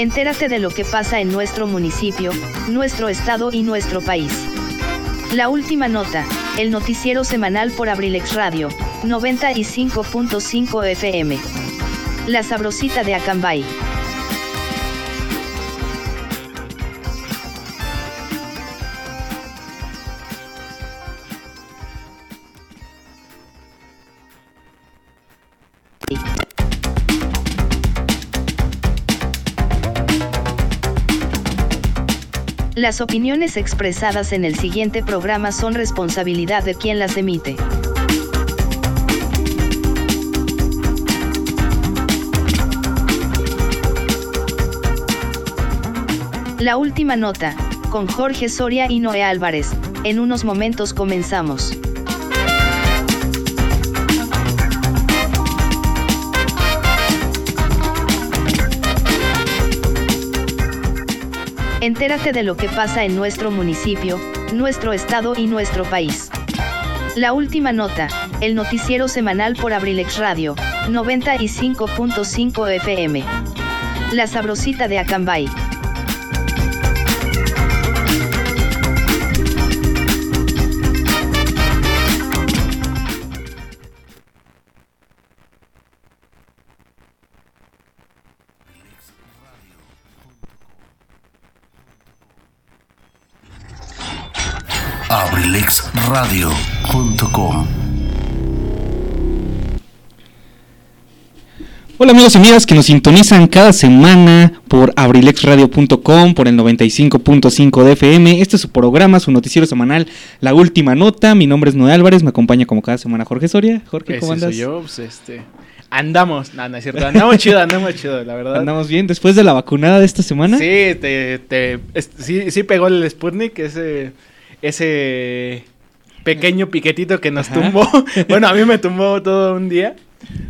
Entérate de lo que pasa en nuestro municipio, nuestro estado y nuestro país. La última nota, el noticiero semanal por Abrilex Radio, 95.5 FM. La sabrosita de Acambay. Las opiniones expresadas en el siguiente programa son responsabilidad de quien las emite. La última nota, con Jorge Soria y Noé Álvarez, en unos momentos comenzamos. Entérate de lo que pasa en nuestro municipio, nuestro estado y nuestro país. La última nota, el noticiero semanal por Abrilex Radio, 95.5 FM. La sabrosita de Acambay. abrilexradio.com Hola amigos y amigas que nos sintonizan cada semana por abrilexradio.com, por el 95.5 de FM. Este es su programa, su noticiero semanal, La Última Nota. Mi nombre es Noé Álvarez, me acompaña como cada semana Jorge Soria. Jorge, ¿cómo andas? soy yo, pues este... Andamos, no, no es cierto, andamos chido, andamos chido, la verdad. ¿Andamos bien después de la vacunada de esta semana? Sí, te, te, es- sí, sí pegó el Sputnik, ese, ese pequeño piquetito que nos Ajá. tumbó. bueno, a mí me tumbó todo un día,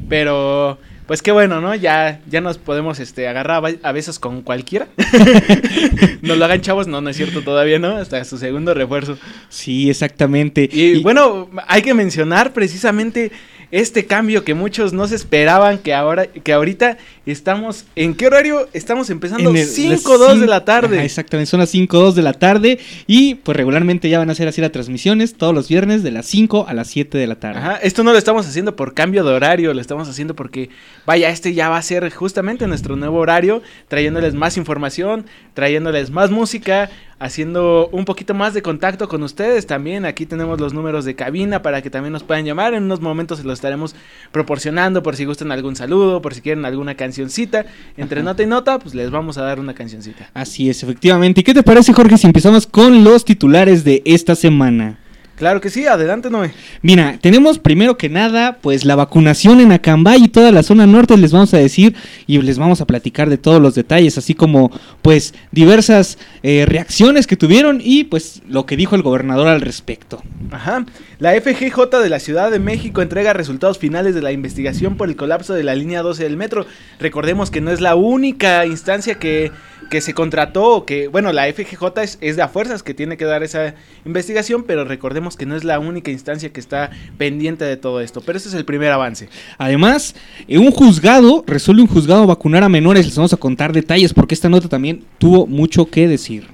pero pues qué bueno, ¿no? Ya, ya nos podemos este, agarrar a besos con cualquiera. nos lo hagan chavos, no, no es cierto todavía, ¿no? Hasta su segundo refuerzo. Sí, exactamente. Y, bueno, hay que mencionar precisamente este cambio que muchos no se esperaban que ahora que ahorita estamos ¿en qué horario? Estamos empezando En el- 5 las 2 de la tarde. Ajá, exactamente, son las 5 2 de la tarde y pues regularmente ya van a ser así las transmisiones todos los viernes de las 5 a las 7 de la tarde. Ajá, esto no lo estamos haciendo por cambio de horario, lo estamos haciendo porque, vaya, este ya va a ser justamente nuestro nuevo horario, trayéndoles más información, trayéndoles más música, haciendo un poquito más de contacto con ustedes también. Aquí tenemos los números de cabina para que también nos puedan llamar. En unos momentos se los estaremos proporcionando por si gustan algún saludo, por si quieren alguna cancioncita. Entre nota y nota, pues les vamos a dar una cancioncita. Así es, efectivamente. ¿Y qué te parece, Jorge, si empezamos con los titulares de esta semana? Claro que sí, adelante Noé. Mira, tenemos primero que nada, pues la vacunación en Acambay y toda la zona norte les vamos a decir y les vamos a platicar de todos los detalles, así como pues diversas eh, reacciones que tuvieron y pues lo que dijo el gobernador al respecto. Ajá. La FGJ de la Ciudad de México entrega resultados finales de la investigación por el colapso de la línea 12 del metro. Recordemos que no es la única instancia que, que se contrató, que, bueno, la FGJ es, es de a fuerzas que tiene que dar esa investigación, pero recordemos que no es la única instancia que está pendiente de todo esto. Pero ese es el primer avance. Además, eh, un juzgado, resuelve un juzgado vacunar a menores, les vamos a contar detalles porque esta nota también tuvo mucho que decir.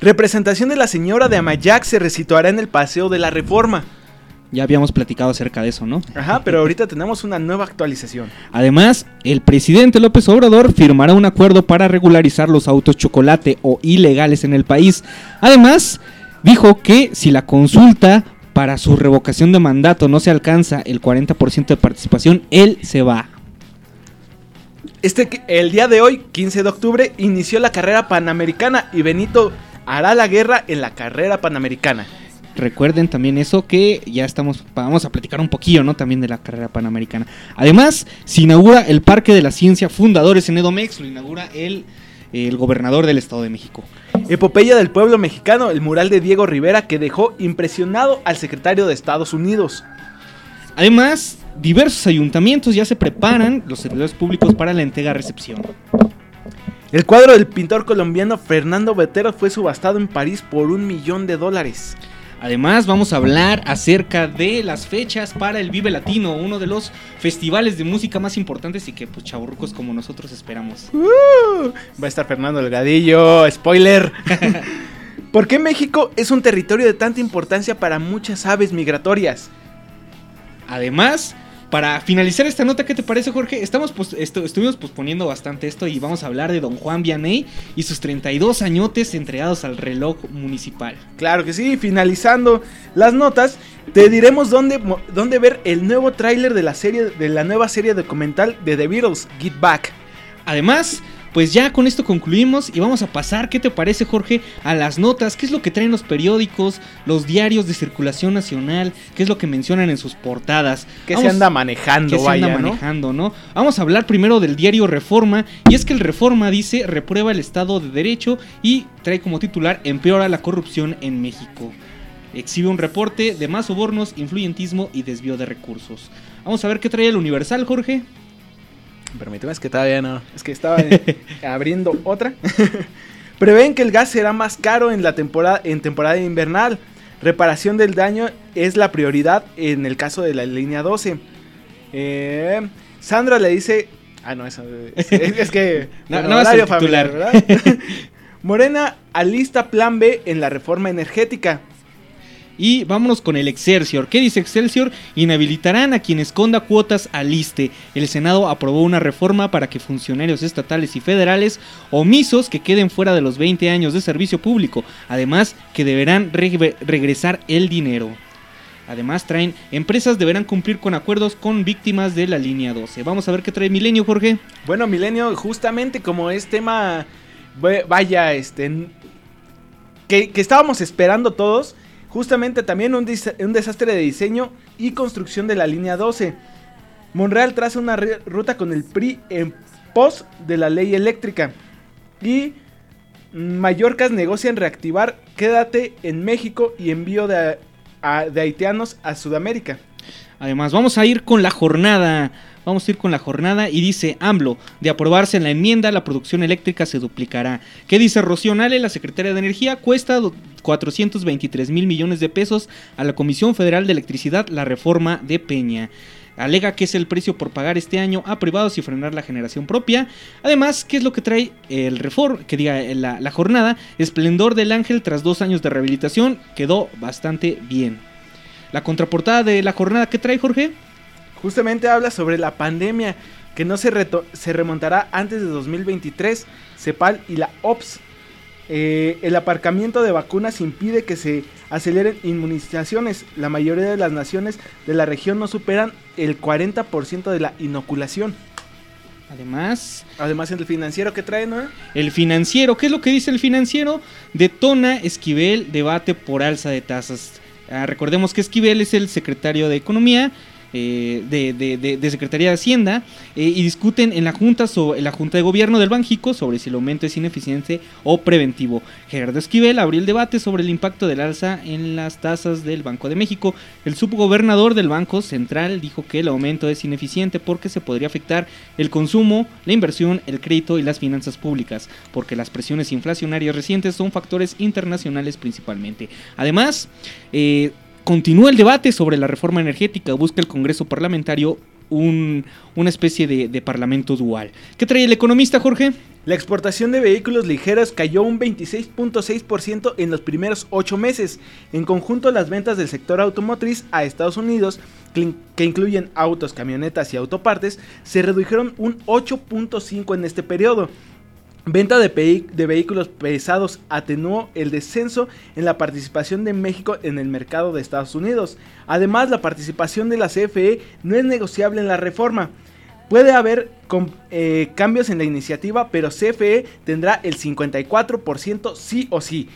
Representación de la señora de Amayac se resituará en el Paseo de la Reforma. Ya habíamos platicado acerca de eso, ¿no? Ajá, pero ahorita tenemos una nueva actualización. Además, el presidente López Obrador firmará un acuerdo para regularizar los autos chocolate o ilegales en el país. Además, dijo que si la consulta para su revocación de mandato no se alcanza el 40% de participación, él se va. Este, el día de hoy, 15 de octubre, inició la carrera panamericana y Benito hará la guerra en la carrera panamericana. Recuerden también eso que ya estamos, vamos a platicar un poquillo, ¿no? También de la carrera panamericana. Además, se inaugura el Parque de la Ciencia Fundadores en Edomex, lo inaugura el, el gobernador del Estado de México. Epopeya del pueblo mexicano, el mural de Diego Rivera que dejó impresionado al secretario de Estados Unidos. Además, diversos ayuntamientos ya se preparan los servidores públicos para la entrega-recepción. El cuadro del pintor colombiano Fernando Betero fue subastado en París por un millón de dólares. Además, vamos a hablar acerca de las fechas para el Vive Latino, uno de los festivales de música más importantes y que pues chaburrucos como nosotros esperamos. Uh, va a estar Fernando Delgadillo, spoiler. ¿Por qué México es un territorio de tanta importancia para muchas aves migratorias? Además, para finalizar esta nota, ¿qué te parece, Jorge? Estamos estuvimos posponiendo bastante esto y vamos a hablar de don Juan Vianney y sus 32 añotes entregados al reloj municipal. Claro que sí, finalizando las notas, te diremos dónde, dónde ver el nuevo tráiler de la serie de la nueva serie documental de The Beatles, Get Back. Además, pues ya con esto concluimos y vamos a pasar, ¿qué te parece Jorge? A las notas, ¿qué es lo que traen los periódicos, los diarios de circulación nacional? ¿Qué es lo que mencionan en sus portadas? ¿Qué se anda manejando? ¿Qué se anda manejando, ¿no? Vamos a hablar primero del diario Reforma y es que el Reforma dice reprueba el Estado de Derecho y trae como titular empeora la corrupción en México. Exhibe un reporte de más sobornos, influyentismo y desvío de recursos. Vamos a ver qué trae el Universal, Jorge. Permíteme, es que todavía no. Es que estaba abriendo otra. Prevén que el gas será más caro en la temporada, en temporada invernal. Reparación del daño es la prioridad en el caso de la línea 12. Eh, Sandra le dice. Ah, no, es, que. no, no familiar, ¿verdad? Morena alista plan B en la reforma energética. Y vámonos con el Excelsior. ¿Qué dice Excelsior? Inhabilitarán a quien esconda cuotas al ISTE. El Senado aprobó una reforma para que funcionarios estatales y federales omisos que queden fuera de los 20 años de servicio público. Además, que deberán regresar el dinero. Además, traen empresas deberán cumplir con acuerdos con víctimas de la línea 12. Vamos a ver qué trae Milenio, Jorge. Bueno, Milenio, justamente como es tema, vaya, este, que, que estábamos esperando todos, Justamente también un, desastre de diseño y construcción de la línea 12. Monreal traza una ruta con el PRI en pos de la ley eléctrica. Y Mallorcas negocian reactivar Quédate en México y envío de, de haitianos a Sudamérica. Además, vamos a ir con la jornada. Vamos a ir con la jornada y dice AMLO, de aprobarse en la enmienda, la producción eléctrica se duplicará. ¿Qué dice Rocío Nale, la secretaria de Energía? Cuesta 423 mil millones de pesos a la Comisión Federal de Electricidad la reforma de Peña. Alega que es el precio por pagar este año a privados y frenar la generación propia. Además, ¿qué es lo que trae el reform, que diga la, la jornada? Esplendor del ángel tras dos años de rehabilitación quedó bastante bien. La contraportada de la jornada, ¿qué trae Jorge? Justamente habla sobre la pandemia que no se, se remontará antes de 2023. CEPAL y la OPS. Eh, el aparcamiento de vacunas impide que se aceleren inmunizaciones. La mayoría de las naciones de la región no superan el 40% de la inoculación. Además, además el financiero que trae, ¿no? El financiero, ¿qué es lo que dice el financiero? Detona Esquivel debate por alza de tasas. Ah, recordemos que Esquivel es el secretario de Economía eh, de, Secretaría de Hacienda eh, y discuten en la Junta, sobre, la Junta de Gobierno del Banjico sobre si el aumento es ineficiente o preventivo. Gerardo Esquivel abrió el debate sobre el impacto del alza en las tasas del Banco de México. El subgobernador del Banco Central dijo que el aumento es ineficiente porque se podría afectar el consumo, la inversión, el crédito y las finanzas públicas, porque las presiones inflacionarias recientes son factores internacionales principalmente. Además, eh, continúa el debate sobre la reforma energética. Busca el Congreso Parlamentario una especie de, parlamento dual. ¿Qué trae el economista, Jorge? La exportación de vehículos ligeros cayó un 26.6% en los primeros ocho meses. En conjunto, las ventas del sector automotriz a Estados Unidos, que incluyen autos, camionetas y autopartes, se redujeron un 8.5% en este periodo. Venta de, vehículos pesados atenuó el descenso en la participación de México en el mercado de Estados Unidos. Además, la participación de la CFE no es negociable en la reforma. Puede haber eh, cambios en la iniciativa, pero CFE tendrá el 54% sí o sí.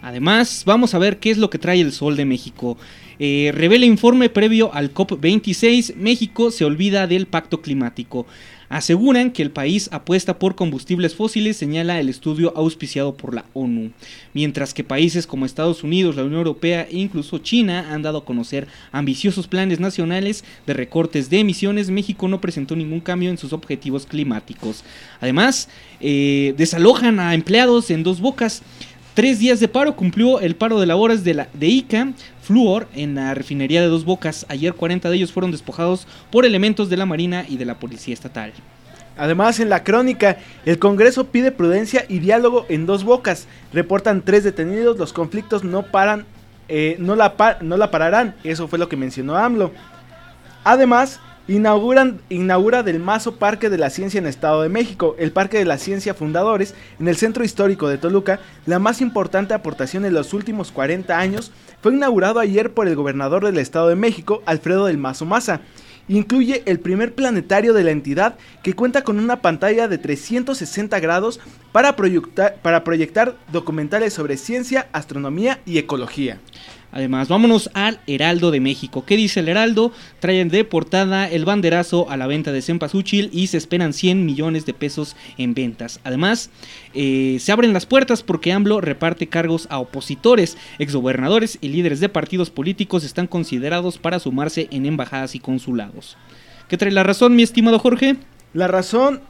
Además, vamos a ver qué es lo que trae el Sol de México. Eh, revela informe previo al COP26, México se olvida del pacto climático. Aseguran que el país apuesta por combustibles fósiles, señala el estudio auspiciado por la ONU. Mientras que países como Estados Unidos, la Unión Europea e incluso China han dado a conocer ambiciosos planes nacionales de recortes de emisiones, México no presentó ningún cambio en sus objetivos climáticos. Además, eh, desalojan a empleados en dos bocas. Tres días de paro cumplió el paro de labores de, la, de ICA Fluor en la refinería de Dos Bocas. Ayer 40 de ellos fueron despojados por elementos de la Marina y de la Policía Estatal. Además, en la crónica, el Congreso pide prudencia y diálogo en dos bocas. Reportan tres detenidos, los conflictos no paran, eh, no, la no la pararán. Eso fue lo que mencionó AMLO. Además, inauguran, inaugura del Mazo Parque de la Ciencia en Estado de México, el Parque de la Ciencia Fundadores, en el centro histórico de Toluca, la más importante aportación en los últimos 40 años, fue inaugurado ayer por el gobernador del Estado de México, Alfredo del Mazo Maza. Incluye el primer planetario de la entidad que cuenta con una pantalla de 360 grados para proyectar, para proyectar documentales sobre ciencia, astronomía y ecología. Además, vámonos al Heraldo de México. ¿Qué dice el Heraldo? Traen de portada el banderazo a la venta de Cempasúchil y se esperan 100 millones de pesos en ventas. Además, eh, se abren las puertas porque AMLO reparte cargos a opositores, exgobernadores y líderes de partidos políticos están considerados para sumarse en embajadas y consulados. ¿Qué trae la razón, mi estimado Jorge? La razón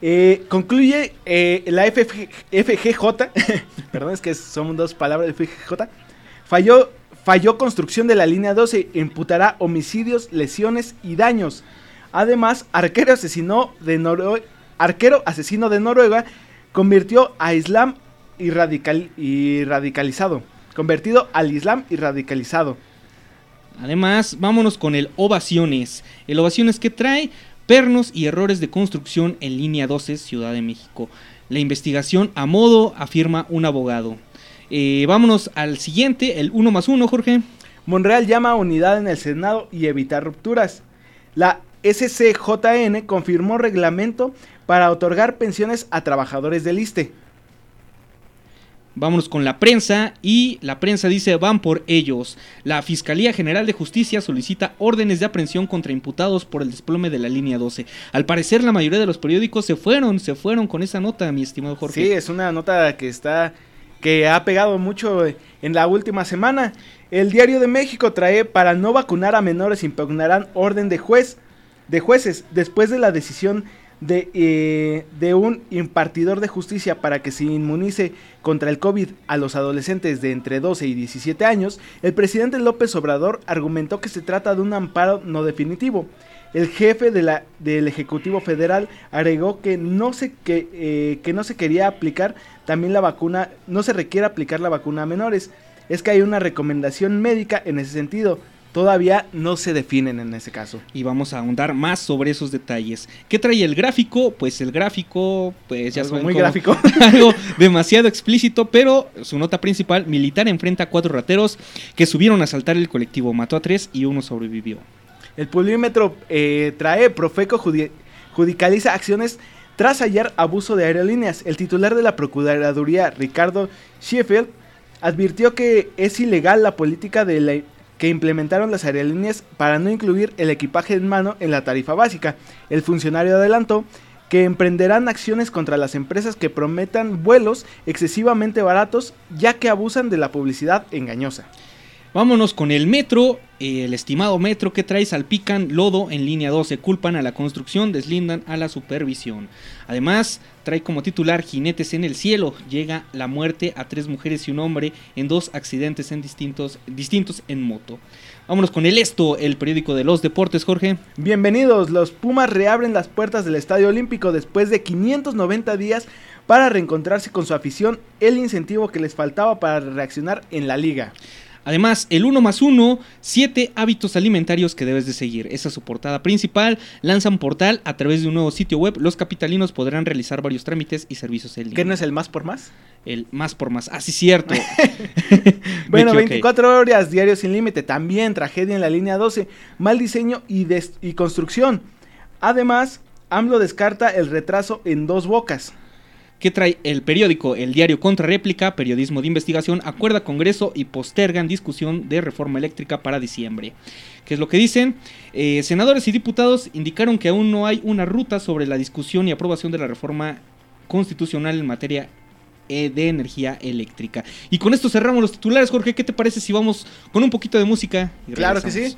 eh, concluye eh, la FGJ, perdón, es que son dos palabras, FGJ, falló Falló construcción de la línea 12, imputará homicidios, lesiones y daños. Además, arquero, de arquero asesino de Noruega convirtió a Islam y, y radicalizado. Convertido al Islam y radicalizado. Además, vámonos con el Ovaciones. El Ovaciones que trae pernos y errores de construcción en línea 12 Ciudad de México. La investigación a modo, afirma un abogado. Eh, vámonos al siguiente, el 1 más 1, Jorge. Monreal llama a unidad en el Senado y evitar rupturas. La SCJN confirmó reglamento para otorgar pensiones a trabajadores del ISTE. Vámonos con la prensa y la prensa dice van por ellos. La Fiscalía General de Justicia solicita órdenes de aprehensión contra imputados por el desplome de la línea 12. Al parecer la mayoría de los periódicos se fueron, se fueron con esa nota, mi estimado Jorge. Sí, es una nota que está que ha pegado mucho en la última semana. El Diario de México trae para no vacunar a menores impugnarán orden de juez de jueces después de la decisión de, eh, de, un impartidor de justicia para que se inmunice contra el COVID a los adolescentes de entre 12 y 17 años, el presidente López Obrador argumentó que se trata de un amparo no definitivo. El jefe de la, del Ejecutivo Federal agregó que no, se, que, eh, que no se quería aplicar también la vacuna, no se requiere aplicar la vacuna a menores. Es que hay una recomendación médica en ese sentido. Todavía no se definen en ese caso. Y vamos a ahondar más sobre esos detalles. ¿Qué trae el gráfico? Pues el gráfico, pues ya muy gráfico. algo demasiado explícito, pero su nota principal, militar enfrenta a cuatro rateros que subieron a asaltar el colectivo, mató a tres y uno sobrevivió. El polímetro eh, trae, Profeco judicializa acciones tras hallar abuso de aerolíneas. El titular de la Procuraduría, Ricardo Sheffield, advirtió que es ilegal la política que implementaron las aerolíneas para no incluir el equipaje en mano en la tarifa básica. El funcionario adelantó que emprenderán acciones contra las empresas que prometan vuelos excesivamente baratos ya que abusan de la publicidad engañosa. Vámonos con el metro, el estimado metro que trae salpican lodo en línea 12, culpan a la construcción, deslindan a la supervisión. Además, trae como titular Jinetes en el cielo, llega la muerte a tres mujeres y un hombre en dos accidentes en distintos, distintos en moto. Vámonos con el esto, el periódico de los deportes, Jorge. Bienvenidos, los Pumas reabren las puertas del Estadio Olímpico después de 590 días para reencontrarse con su afición, el incentivo que les faltaba para reaccionar en la liga. Además, el 1 más 1, 7 hábitos alimentarios que debes de seguir. Esa es su portada principal. Lanzan portal a través de un nuevo sitio web. Los capitalinos podrán realizar varios trámites y servicios en línea. ¿Qué no es el más por más? El más por más. Así ah, cierto. bueno, 24 horas, diario sin límite. También tragedia en la línea 12. Mal diseño y, y construcción. Además, AMLO descarta el retraso en dos bocas. ¿Qué trae el periódico? El diario Contra Réplica, periodismo de investigación, acuerda Congreso y postergan discusión de reforma eléctrica para diciembre. ¿Qué es lo que dicen? Eh, senadores y diputados indicaron que aún no hay una ruta sobre la discusión y aprobación de la reforma constitucional en materia eh, de energía eléctrica. Y con esto cerramos los titulares, Jorge. ¿Qué te parece si vamos con un poquito de música? claro que sí.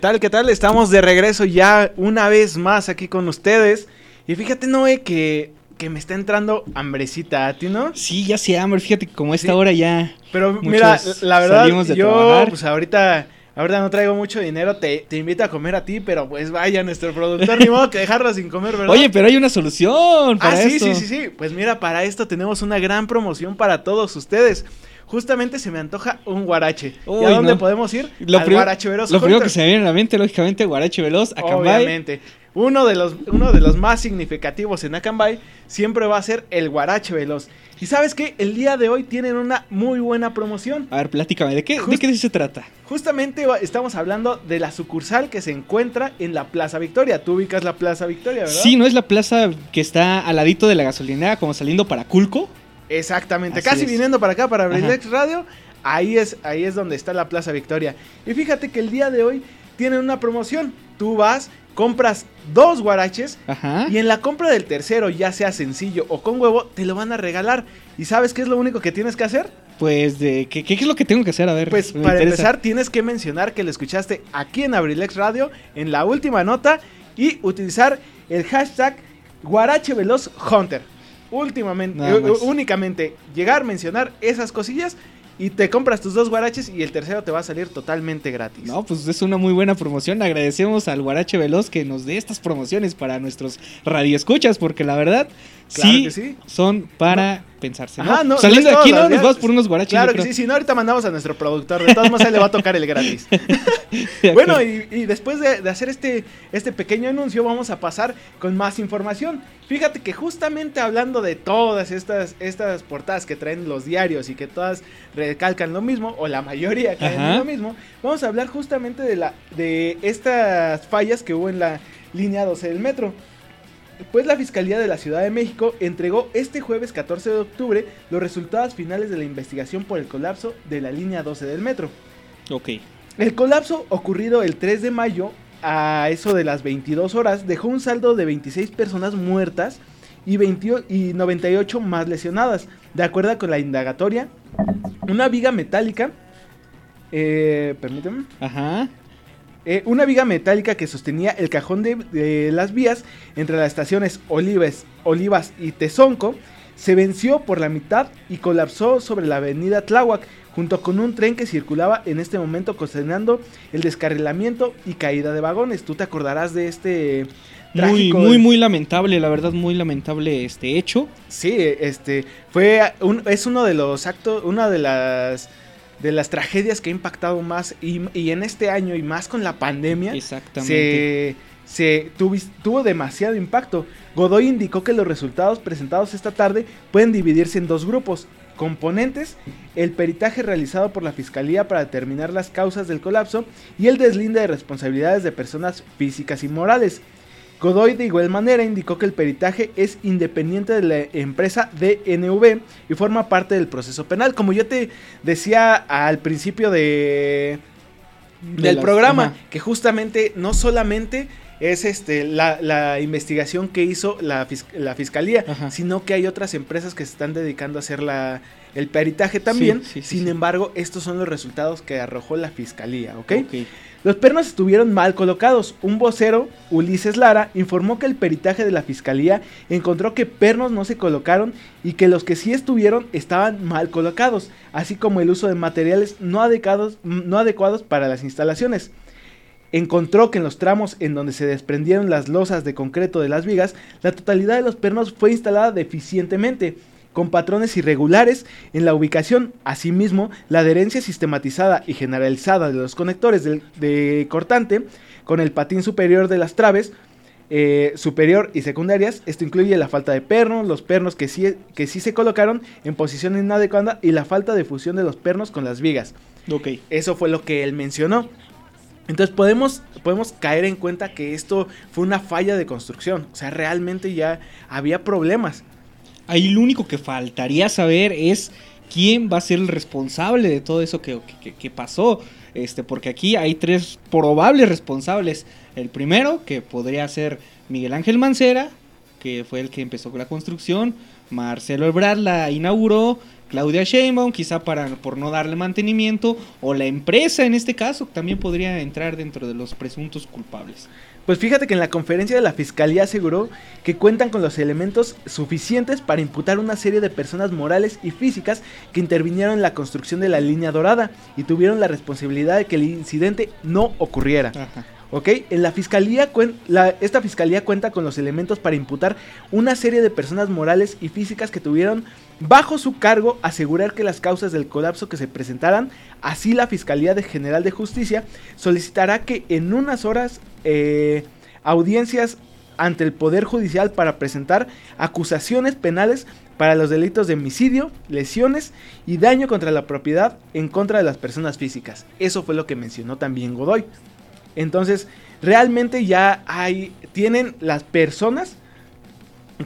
¿Qué tal? ¿Qué tal? Estamos de regreso ya una vez más aquí con ustedes. Y fíjate, Noé, que, que me está entrando hambrecita a ti, ¿no? Sí, ya sé hambre, fíjate que como a esta hora ya. Pero mira, la verdad, de yo trabajar. pues ahorita, ahorita no traigo mucho dinero, te, te invito a comer a ti, pero pues vaya, nuestro productor, ni modo que dejarlo sin comer, ¿verdad? Oye, pero hay una solución para Ah, sí, esto. sí, sí, sí. Pues mira, para esto tenemos una gran promoción para todos ustedes. Justamente se me antoja un guarache. ¿Y a dónde no. podemos ir? Lo, Al guarache Veloz lo primero que se me viene a la mente, lógicamente, Guarache Veloz, Acambay. Obviamente. Uno de, los, uno de los más significativos en Acambay siempre va a ser el guarache veloz. Y sabes qué? El día de hoy tienen una muy buena promoción. A ver, platícame, ¿de qué, ¿de qué se trata? Justamente estamos hablando de la sucursal que se encuentra en la Plaza Victoria. Tú ubicas la Plaza Victoria, ¿verdad? Sí, ¿no es la plaza que está al ladito de la gasolinera, como saliendo para Culco? Exactamente, Así casi es. viniendo para acá, para Ajá. Brilex Radio, ahí es, ahí es donde está la Plaza Victoria. Y fíjate que el día de hoy tienen una promoción. Tú vas, compras dos guaraches Ajá. y en la compra del tercero, ya sea sencillo o con huevo, te lo van a regalar. ¿Y sabes qué es lo único que tienes que hacer? Pues, de ¿qué, qué es lo que tengo que hacer? A ver, Pues para interesa. empezar tienes que mencionar que lo escuchaste aquí en Abrilex Radio en la última nota y utilizar el hashtag Guarache Veloz Hunter. Últimamente, únicamente llegar, mencionar esas cosillas y te compras tus dos guaraches y el tercero te va a salir totalmente gratis. No, pues es una muy buena promoción. Agradecemos al Guarache Veloz que nos dé estas promociones para nuestros radioescuchas, porque la verdad, Claro sí, que sí. son para pensarse. ¿no? Ajá, no, Saliendo no de aquí, ¿no? Nos vamos por unos guaraches. Claro que sí, si no, ahorita mandamos a nuestro productor. De todos modos, él le va a tocar el gratis. Bueno, y, y después de, de hacer este, este pequeño anuncio, vamos a pasar con más información. Fíjate que justamente hablando de todas estas, estas portadas que traen los diarios y que todas recalcan lo mismo, o la mayoría caen lo mismo, vamos a hablar justamente de, la, de estas fallas que hubo en la línea 12 del metro. Pues la Fiscalía de la Ciudad de México entregó este jueves 14 de octubre los resultados finales de la investigación por el colapso de la línea 12 del metro. Ok. El colapso ocurrido el 3 de mayo a eso de las 22 horas dejó un saldo de 26 personas muertas y, 20 y 98 más lesionadas. De acuerdo con la indagatoria, una viga metálica, eh, permíteme, Ajá. Eh, una viga metálica que sostenía el cajón de, de las vías entre las estaciones Olives, Olivas y Tezonco se venció por la mitad y colapsó sobre la avenida Tláhuac junto con un tren que circulaba en este momento ocasionando el descarrilamiento y caída de vagones. Tú te acordarás de este Muy, muy, muy lamentable, la verdad, muy lamentable este hecho. Sí, este fue un- es uno de los actos, una de las de las tragedias que ha impactado más y, y en este año y más con la pandemia. Exactamente. se, se tuvi- tuvo demasiado impacto. Godoy indicó que los resultados presentados esta tarde pueden dividirse en dos grupos. Componentes, el peritaje realizado por la Fiscalía para determinar las causas del colapso y el deslinde de responsabilidades de personas físicas y morales. Godoy de igual manera indicó que el peritaje es independiente de la empresa DNV y forma parte del proceso penal. Como yo te decía al principio de, De del las- programa, ajá. que justamente no solamente es este la, la investigación que hizo la, la fiscalía, Ajá. sino que hay otras empresas que se están dedicando a hacer la, el peritaje también. sí, sí, Sin embargo, estos son los resultados que arrojó la fiscalía, ¿ok? Ok. Los pernos estuvieron mal colocados. Un vocero, Ulises Lara, informó que el peritaje de la fiscalía encontró que pernos no se colocaron y que los que sí estuvieron estaban mal colocados, así como el uso de materiales no adecuados, no adecuados para las instalaciones. Encontró que en los tramos en donde se desprendieron las losas de concreto de las vigas, la totalidad de los pernos fue instalada deficientemente, con patrones irregulares en la ubicación. Asimismo, la adherencia sistematizada y generalizada de los conectores de cortante con el patín superior de las traves eh, superior y secundarias. Esto incluye la falta de pernos, los pernos que sí, que sí se colocaron en posición inadecuada y la falta de fusión de los pernos con las vigas. Ok. Eso fue lo que él mencionó. Entonces podemos, podemos caer en cuenta que esto fue una falla de construcción. O sea, realmente ya había problemas. Ahí lo único que faltaría saber es quién va a ser el responsable de todo eso que, pasó. Este, porque aquí hay tres probables responsables. El primero, que podría ser Miguel Ángel Mancera, que fue el que empezó con la construcción, Marcelo Ebrard la inauguró, Claudia Sheinbaum, quizá para, por no darle mantenimiento, o la empresa en este caso, también podría entrar dentro de los presuntos culpables. Pues fíjate que en la conferencia de la Fiscalía aseguró que cuentan con los elementos suficientes para imputar una serie de personas morales y físicas que intervinieron en la construcción de la línea dorada y tuvieron la responsabilidad de que el incidente no ocurriera. Ajá. ¿Ok? En la fiscalía, la- esta fiscalía cuenta con los elementos para imputar una serie de personas morales y físicas que tuvieron bajo su cargo asegurar que las causas del colapso que se presentaran. Así la Fiscalía de General de Justicia solicitará que en unas horas eh, audiencias ante el Poder Judicial para presentar acusaciones penales para los delitos de homicidio, lesiones y daño contra la propiedad en contra de las personas físicas. Eso fue lo que mencionó también Godoy. Entonces, realmente ya hay, tienen las personas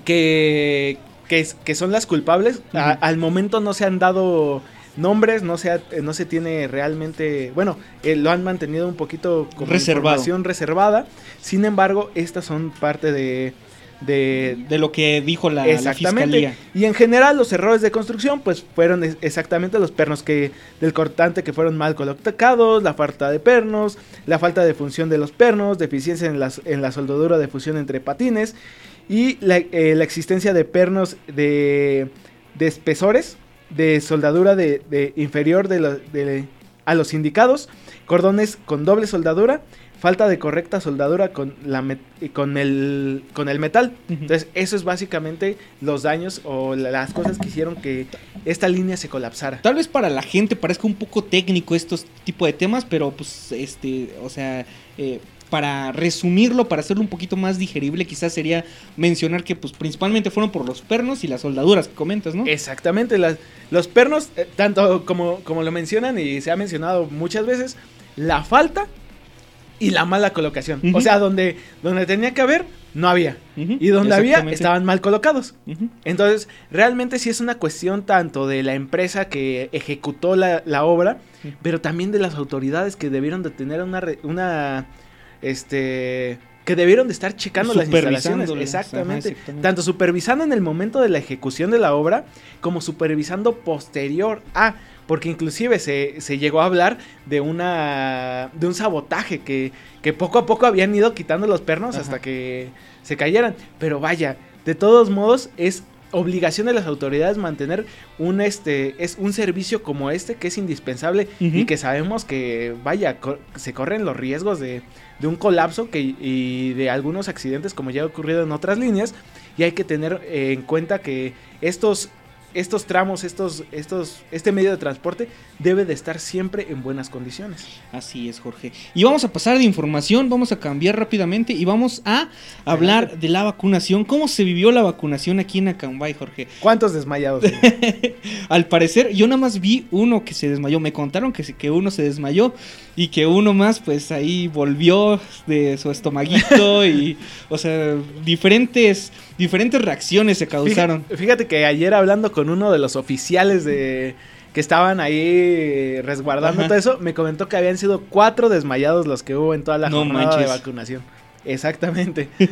que, que, son las culpables. A- al momento no se han dado nombres, no se, ha- no se tiene realmente, bueno, eh, lo han mantenido un poquito como Reservado. información reservada. Sin embargo, estas son parte de... de De lo que dijo la, la Exactamente. fiscalía. Y en general los errores de construcción pues fueron es- exactamente los pernos que del cortante que fueron mal colocados, la falta de pernos, la falta de función de los pernos, deficiencia en, las, en la soldadura de fusión entre patines y la, eh, la existencia de pernos de, de espesores de soldadura de, de inferior de lo- de- a los indicados, cordones con doble soldadura, falta de correcta soldadura con, la con, el, con el metal. Entonces, eso es básicamente los daños o la- las cosas que hicieron que esta línea se colapsara. Tal vez para la gente parezca un poco técnico estos tipo de temas, pero pues este, o sea, eh, para resumirlo, para hacerlo un poquito más digerible, quizás sería mencionar que pues principalmente fueron por los pernos y las soldaduras que comentas, ¿no? Exactamente, las- los pernos, eh, tanto como, como lo mencionan y se ha mencionado muchas veces, la falta y la mala colocación. O sea, donde, donde tenía que haber, no había. Y donde había, estaban mal colocados. Entonces, realmente sí es una cuestión tanto de la empresa que ejecutó la, la obra, pero también de las autoridades que debieron de tener una, una este, que debieron de estar checando las instalaciones. Exactamente. Tanto supervisando en el momento de la ejecución de la obra, como supervisando posterior a, porque inclusive se, se llegó a hablar de una de un sabotaje que, que poco a poco habían ido quitando los pernos Ajá. hasta que se cayeran. Pero vaya, de todos modos es obligación de las autoridades mantener un este es un servicio como este que es indispensable y que sabemos que vaya se corren los riesgos de, de un colapso que, y de algunos accidentes como ya ha ocurrido en otras líneas y hay que tener eh, en cuenta que estos estos tramos estos estos este medio de transporte debe de estar siempre en buenas condiciones Así es, Jorge. Y vamos a pasar de información, vamos a cambiar rápidamente y vamos a hablar de la vacunación. ¿Cómo se vivió la vacunación aquí en Acambay, Jorge? cuántos desmayados Al parecer, yo nada más vi uno que se desmayó. Me contaron que, que uno se desmayó y que uno más, pues ahí volvió de su estomaguito y, o sea, diferentes, diferentes reacciones se causaron. Fíjate, fíjate que ayer hablando con uno de los oficiales de que estaban ahí resguardando Ajá. todo eso, me comentó que habían sido cuatro desmayados los que hubo en toda la No jornada de vacunación. Exactamente.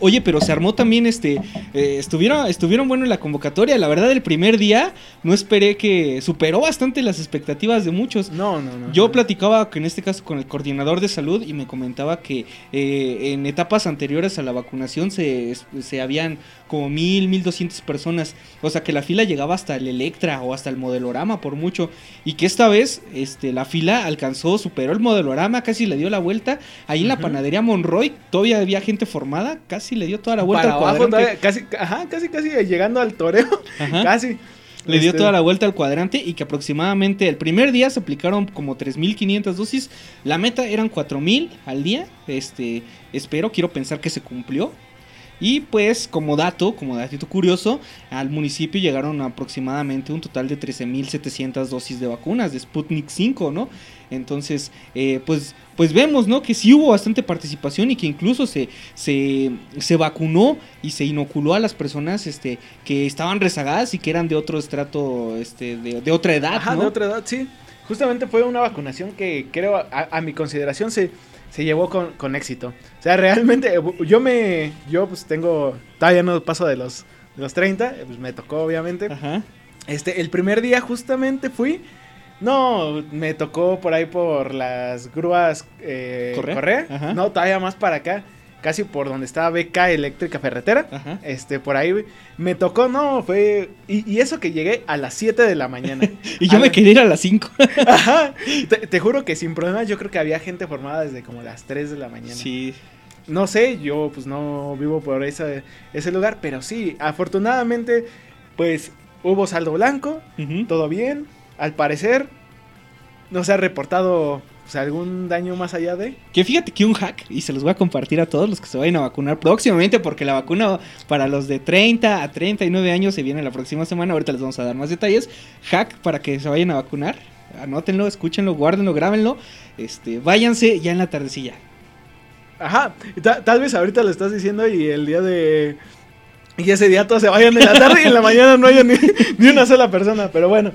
Oye, pero se armó también este. eh, estuvieron, estuvieron bueno en la convocatoria. La verdad, el primer día no esperé que superó bastante las expectativas de muchos. No, no, no. Yo platicaba que en este caso con el coordinador de salud y me comentaba que eh, en etapas anteriores a la vacunación se, se habían como mil, mil doscientas personas. O sea que la fila llegaba hasta el Electra o hasta el modelorama por mucho. Y que esta vez este, la fila alcanzó, superó el modelorama, casi le dio la vuelta. Ahí en la panadería Monroy todavía había gente formada, casi le dio toda la vuelta Para al abajo, todavía, casi, ajá, casi, casi llegando al toreo. Ajá. Casi. Le dio Este, toda la vuelta al cuadrante y que aproximadamente el primer día se aplicaron como 3.500 dosis. La meta eran 4.000 al día. Este, espero, quiero pensar que se cumplió. Y pues como dato, como datito curioso, al municipio llegaron aproximadamente un total de 13.700 dosis de vacunas de Sputnik 5, ¿no? Entonces, eh, pues, pues vemos, ¿no? Que sí hubo bastante participación y que incluso se, se, se vacunó y se inoculó a las personas este, que estaban rezagadas y que eran de otro estrato, este, de, de otra edad, Ajá, ¿no? de otra edad, sí. Justamente fue una vacunación que creo, a, a mi consideración, se, se llevó con, con éxito. O sea, realmente eh, yo me, yo pues tengo, todavía no paso de los, de los 30, eh, pues me tocó obviamente. Ajá. Este, el primer día justamente fui. No, me tocó por ahí por las grúas eh, ¿Correa? Correa. Ajá. No, todavía más para acá. Casi por donde estaba BK Eléctrica Ferretera. Ajá. Este, por ahí me tocó, no, fue. Y, y eso que llegué a las 7 de la mañana. Y yo A me la- quedé ir a las 5. Ajá. Te, te juro que sin problemas yo creo que había gente formada desde como las 3 de la mañana. Sí. No sé, yo pues no vivo por ese, ese lugar, pero sí, afortunadamente pues hubo saldo blanco, todo bien, al parecer no se ha reportado pues, algún daño más allá de... Que fíjate que un hack, y se los voy a compartir a todos los que se vayan a vacunar próximamente, porque la vacuna para los de 30 a 39 años se viene la próxima semana. Ahorita les vamos a dar más detalles. Hack para que se vayan a vacunar. Anótenlo, escúchenlo, guárdenlo, grábenlo. Este, váyanse ya en la tardecilla. Ajá, ta- tal vez ahorita lo estás diciendo y el día de... Y ese día todos se vayan en la tarde y en la mañana no haya ni, ni una sola persona, pero bueno.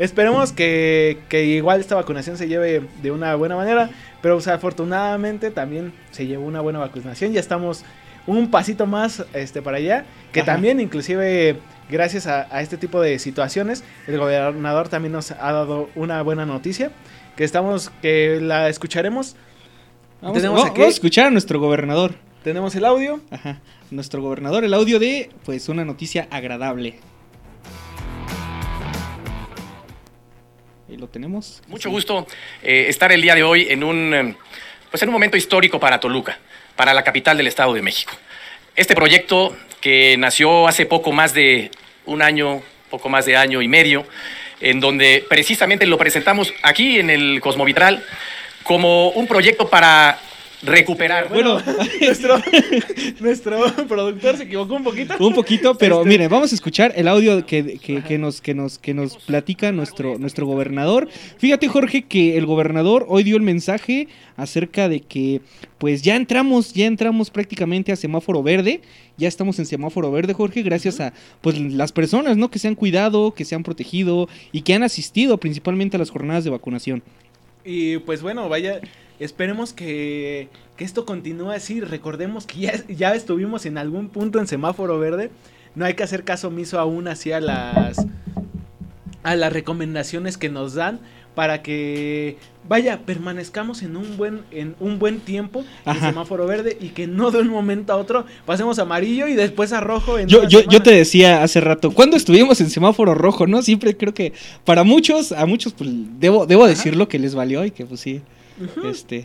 Esperemos que, que igual esta vacunación se lleve de una buena manera, pero o sea, afortunadamente también se llevó una buena vacunación, ya estamos un pasito más este, para allá, que Ajá. también inclusive gracias a, a este tipo de situaciones, el gobernador también nos ha dado una buena noticia, que estamos, que la escucharemos, Vamos, Tenemos vamos- aquí- vamos a escuchar a nuestro gobernador. tenemos el audio. Ajá. Nuestro gobernador, el audio de, pues, una noticia agradable. Ahí lo tenemos. Mucho gusto eh, estar el día de hoy en un, eh, pues en un momento histórico para Toluca, para la capital del Estado de México. Este proyecto que nació hace poco más de un año, poco más de año y medio, en donde precisamente lo presentamos aquí en el Cosmovitral como un proyecto para recuperar. Bueno, nuestro, nuestro productor se equivocó un poquito. Un poquito, pero Este- miren, vamos a escuchar el audio que, que- que nos, que, nos, que nos platica nuestro, nuestro gobernador. Fíjate, Jorge, que el gobernador hoy dio el mensaje acerca de que pues ya entramos, ya entramos prácticamente a semáforo verde. Ya estamos en semáforo verde, Jorge, gracias a pues las personas, ¿no? Que se han cuidado, que se han protegido y que han asistido principalmente a las jornadas de vacunación. Y pues bueno, vaya, esperemos que, que esto continúe así. Recordemos que ya, ya estuvimos en algún punto en semáforo verde. No hay que hacer caso omiso aún así a las, a las recomendaciones que nos dan para que vaya permanezcamos en un buen en un buen tiempo en Ajá. semáforo verde y que no de un momento a otro pasemos a amarillo y después a rojo en Yo, yo, yo te decía hace rato, cuando estuvimos en semáforo rojo, ¿no? Siempre creo que para muchos, a muchos, pues debo, debo decirlo que les valió y que pues sí, este...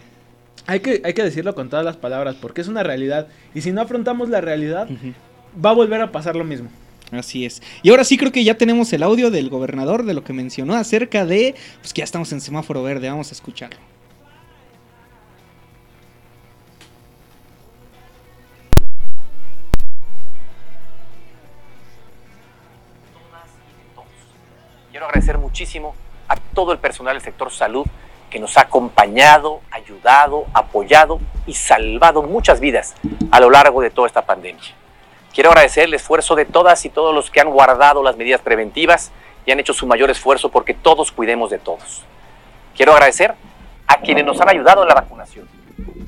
hay que hay que decirlo con todas las palabras porque es una realidad y si no afrontamos la realidad va a volver a pasar lo mismo. Así es. Y ahora sí creo que ya tenemos el audio del gobernador de lo que mencionó acerca de, pues que ya estamos en semáforo verde, vamos a escucharlo. Quiero agradecer muchísimo a todo el personal del sector salud que nos ha acompañado, ayudado, apoyado y salvado muchas vidas a lo largo de toda esta pandemia. Quiero agradecer el esfuerzo de todas y todos los que han guardado las medidas preventivas y han hecho su mayor esfuerzo porque todos cuidemos de todos. Quiero agradecer a quienes nos han ayudado en la vacunación,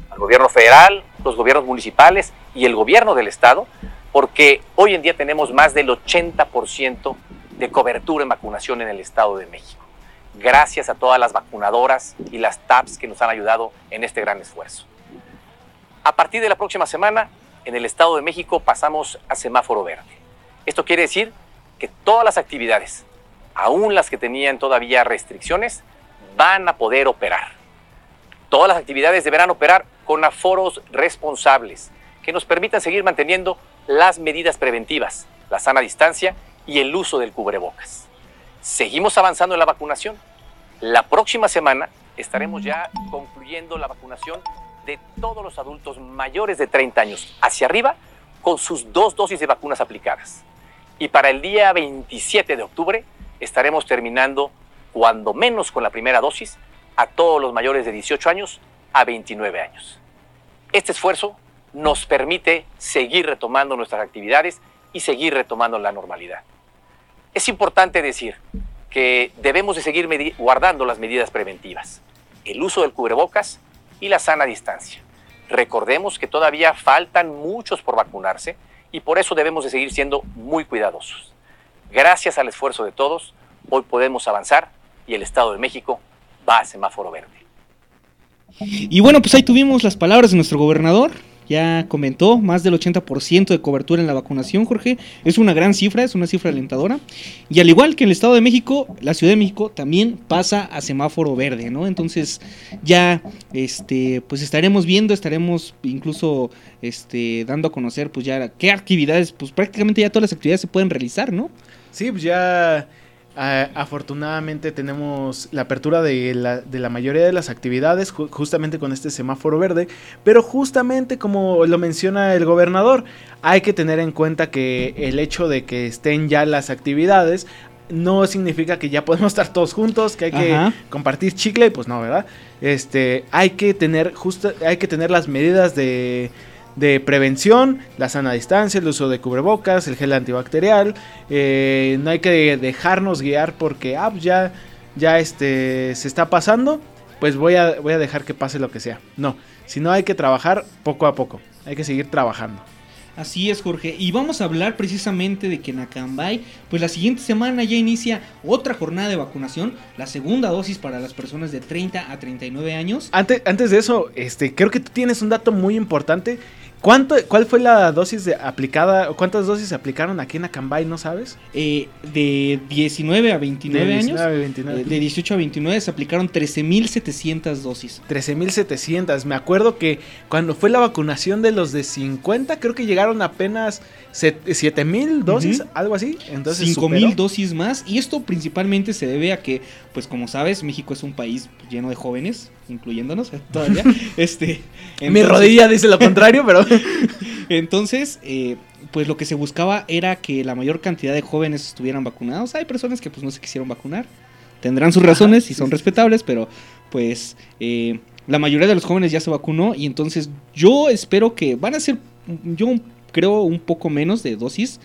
al gobierno federal, los gobiernos municipales y el gobierno del estado, porque hoy en día tenemos más del 80% de cobertura en vacunación en el Estado de México. Gracias a todas las vacunadoras y las TAPS que nos han ayudado en este gran esfuerzo. A partir de la próxima semana, en el Estado de México pasamos a semáforo verde. Esto quiere decir que todas las actividades, aún las que tenían todavía restricciones, van a poder operar. Todas las actividades deberán operar con aforos responsables que nos permitan seguir manteniendo las medidas preventivas, la sana distancia y el uso del cubrebocas. Seguimos avanzando en la vacunación. La próxima semana estaremos ya concluyendo la vacunación de todos los adultos mayores de 30 años hacia arriba con sus dos dosis de vacunas aplicadas. Y para el día 27 de octubre estaremos terminando, cuando menos con la primera dosis, a todos los mayores de 18 años a 29 años. Este esfuerzo nos permite seguir retomando nuestras actividades y seguir retomando la normalidad. Es importante decir que debemos de seguir guardando las medidas preventivas, el uso del cubrebocas y la sana distancia. Recordemos que todavía faltan muchos por vacunarse y por eso debemos de seguir siendo muy cuidadosos. Gracias al esfuerzo de todos, hoy podemos avanzar y el Estado de México va a semáforo verde. Y bueno, pues ahí tuvimos las palabras de nuestro gobernador. Ya comentó, más del 80% de cobertura en la vacunación, Jorge. Es una gran cifra, es una cifra alentadora. Y al igual que en el Estado de México, la Ciudad de México también pasa a semáforo verde, ¿no? Entonces ya, este, pues estaremos viendo, estaremos incluso, este, dando a conocer, pues ya qué actividades, pues prácticamente ya todas las actividades se pueden realizar, ¿no? Sí, pues ya afortunadamente tenemos la apertura de la, de la mayoría de las actividades ju- justamente con este semáforo verde, pero justamente como lo menciona el gobernador, hay que tener en cuenta que el hecho de que estén ya las actividades no significa que ya podemos estar todos juntos, que hay que Ajá. compartir chicle, pues no, ¿verdad? Este, hay que tener justo hay que tener las medidas de de prevención, la sana distancia, el uso de cubrebocas, el gel antibacterial. eh, no hay que dejarnos guiar porque ah, pues ya, ya este, se está pasando. Pues voy a, voy a dejar que pase lo que sea. No, sino hay que trabajar poco a poco. Hay que seguir trabajando. Así es, Jorge. Y vamos a hablar precisamente de que en Acambay, pues la siguiente semana ya inicia otra jornada de vacunación, la segunda dosis para las personas de 30 a 39 años. Antes, antes de eso, este, creo que tú tienes un dato muy importante. ¿Cuánto, ¿Cuál fue la dosis de aplicada? ¿Cuántas dosis se aplicaron aquí en Acambay? ¿No sabes? eh, de 19 a 29 De años. 19, 29. eh, de 18 a 29 se aplicaron 13.700 dosis. 13.700. Me acuerdo que cuando fue la vacunación de los de 50, creo que llegaron apenas 7.000 dosis, Ujú. algo así. Entonces, 5.000 superó. dosis más. Y esto principalmente se debe a que, pues como sabes, México es un país lleno de jóvenes, incluyéndonos todavía. este, Mi rodilla dice lo contrario, pero Entonces, eh, pues lo que se buscaba era que la mayor cantidad de jóvenes estuvieran vacunados. Hay personas que pues no se quisieron vacunar. Tendrán sus razones y son sí. respetables, pero pues eh, la mayoría de los jóvenes ya se vacunó y entonces yo espero que van a ser, yo creo, un poco menos de dosis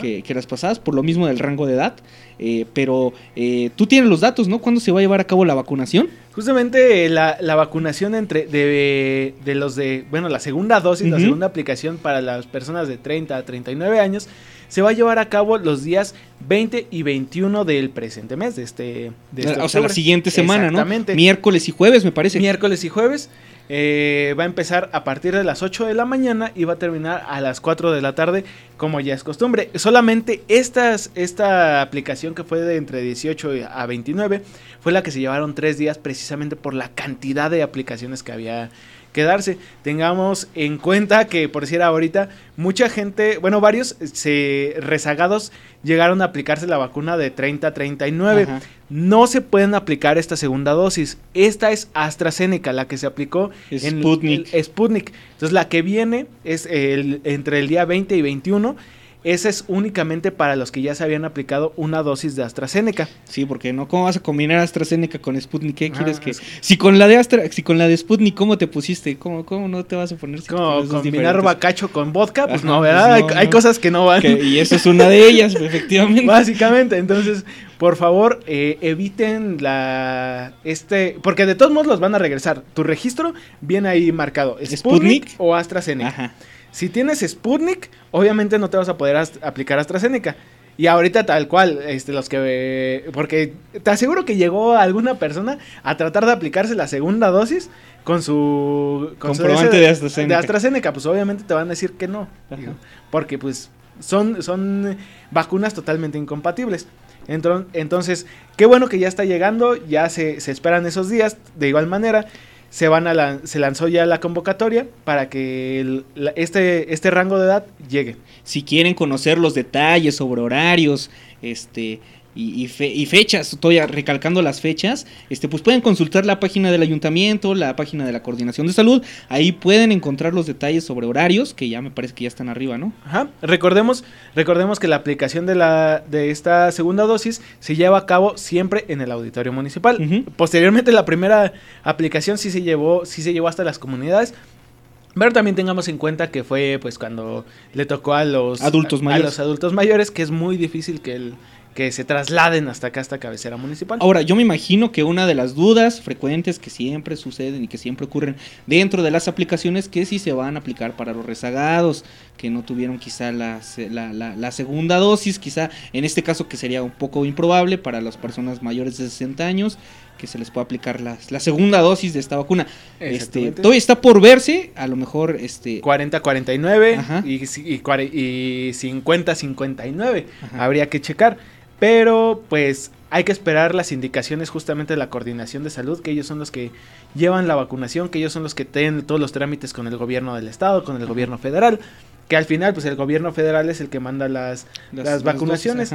que, que las pasadas, por lo mismo del rango de edad. Eh, pero eh, tú tienes los datos, ¿no? ¿Cuándo se va a llevar a cabo la vacunación? Justamente eh, la, la vacunación entre de, de los de, bueno, la segunda dosis, la segunda aplicación para las personas de 30 a 39 años, se va a llevar a cabo los días 20 y 21 del presente mes, de este, de este o sea, la siguiente semana, ¿no? Exactamente. Miércoles y jueves, me parece. Miércoles y jueves. Eh, va a empezar a partir de las 8 de la mañana y va a terminar a las 4 de la tarde, como ya es costumbre. Solamente esta aplicación que fue de entre 18 a 29 fue la que se llevaron tres días precisamente por la cantidad de aplicaciones que había que darse. Tengamos en cuenta que, por decir ahorita, mucha gente, bueno, varios se, rezagados llegaron a aplicarse la vacuna de 30 a 39. Ajá. No se pueden aplicar esta segunda dosis. Esta es AstraZeneca, la que se aplicó en Sputnik. Sputnik. Entonces la que viene es el, entre el día 20 y 21. Esa es únicamente para los que ya se habían aplicado una dosis de AstraZeneca. Sí, porque no, ¿cómo vas a combinar AstraZeneca con Sputnik? ¿Qué Ah, quieres que.? Si con la de Astra, si con la de Sputnik, ¿cómo te pusiste? ¿Cómo, cómo no te vas a poner? si dos combinar diferentes? bacacho con vodka, pues Ajá, no, pues ¿verdad? no, hay, cosas que no van. Que- y esa es una de ellas, efectivamente. Básicamente, entonces, por favor, eh, eviten la este, porque de todos modos los van a regresar. Tu registro viene ahí marcado, Sputnik, Sputnik. o AstraZeneca. Ajá. Si tienes Sputnik, obviamente no te vas a poder ast- aplicar AstraZeneca. Y ahorita tal cual, este, los que... Porque te aseguro que llegó alguna persona a tratar de aplicarse la segunda dosis con su... Con su Comprobante ese de AstraZeneca. De AstraZeneca, pues obviamente te van a decir que no. Digo, Porque pues son, son vacunas totalmente incompatibles. Entonces, qué bueno que ya está llegando, ya se, se esperan esos días. De igual manera, se, van a lan- se lanzó ya la convocatoria para que el- la- este, este rango de edad llegue. Si quieren conocer los detalles sobre horarios, este. Y, y fe- y fechas, estoy recalcando las fechas, este, pues pueden consultar la página del ayuntamiento, la página de la coordinación de salud, ahí pueden encontrar los detalles sobre horarios, que ya me parece que ya están arriba, ¿no? Ajá. Recordemos, recordemos que la aplicación de, la, de esta segunda dosis se lleva a cabo siempre en el auditorio municipal. Posteriormente la primera aplicación sí se llevó, sí se llevó hasta las comunidades. Pero también tengamos en cuenta que fue pues cuando le tocó a los Adultos a- mayores. A los adultos mayores, que es muy difícil que el, que se trasladen hasta acá, hasta cabecera municipal. Ahora, yo me imagino que una de las dudas frecuentes que siempre suceden y que siempre ocurren dentro de las aplicaciones que si se van a aplicar para los rezagados, que no tuvieron quizá la, se- la- la- la segunda dosis, quizá en este caso que sería un poco improbable para las personas mayores de 60 años, que se les pueda aplicar la segunda dosis de esta vacuna. Este, todavía está por verse, a lo mejor este 40-49 Ajá. y, ci- y, y 50-59. Ajá. Habría que checar. Pero pues hay que esperar las indicaciones justamente de la coordinación de salud, que ellos son los que llevan la vacunación, que ellos son los que tienen todos los trámites con el gobierno del estado, con el gobierno federal. Que al final, pues el gobierno federal es el que manda las, las, vacunaciones.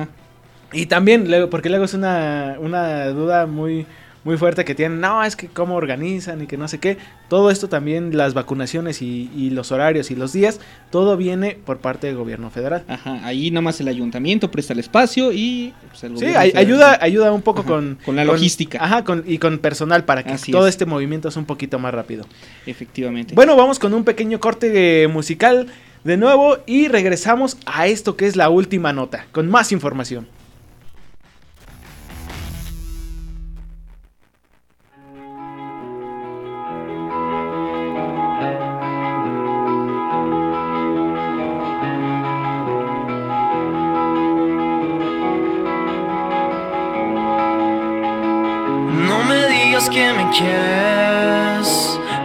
Y también, porque luego es una, una duda muy, muy fuerte que tienen, no, es que cómo organizan y que no sé qué. Todo esto también, las vacunaciones y, y los horarios y los días, todo viene por parte del gobierno federal. Ajá, ahí nada más el ayuntamiento presta el espacio y pues, el Sí, gobierno ay- federal- ayuda, ayuda un poco Ajá, con... con la logística. Ajá, con, y con personal para que Así todo es. este movimiento sea un poquito más rápido. Efectivamente. Bueno, vamos con un pequeño corte eh, musical de nuevo y regresamos a esto que es la última nota, con más información.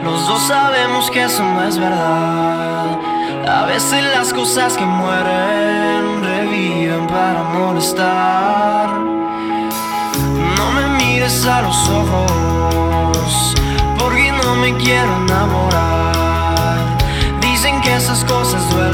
Los dos sabemos que eso no es verdad. A veces las cosas que mueren reviven para molestar. No me mires a los ojos, porque no me quiero enamorar. Dicen que esas cosas duelen,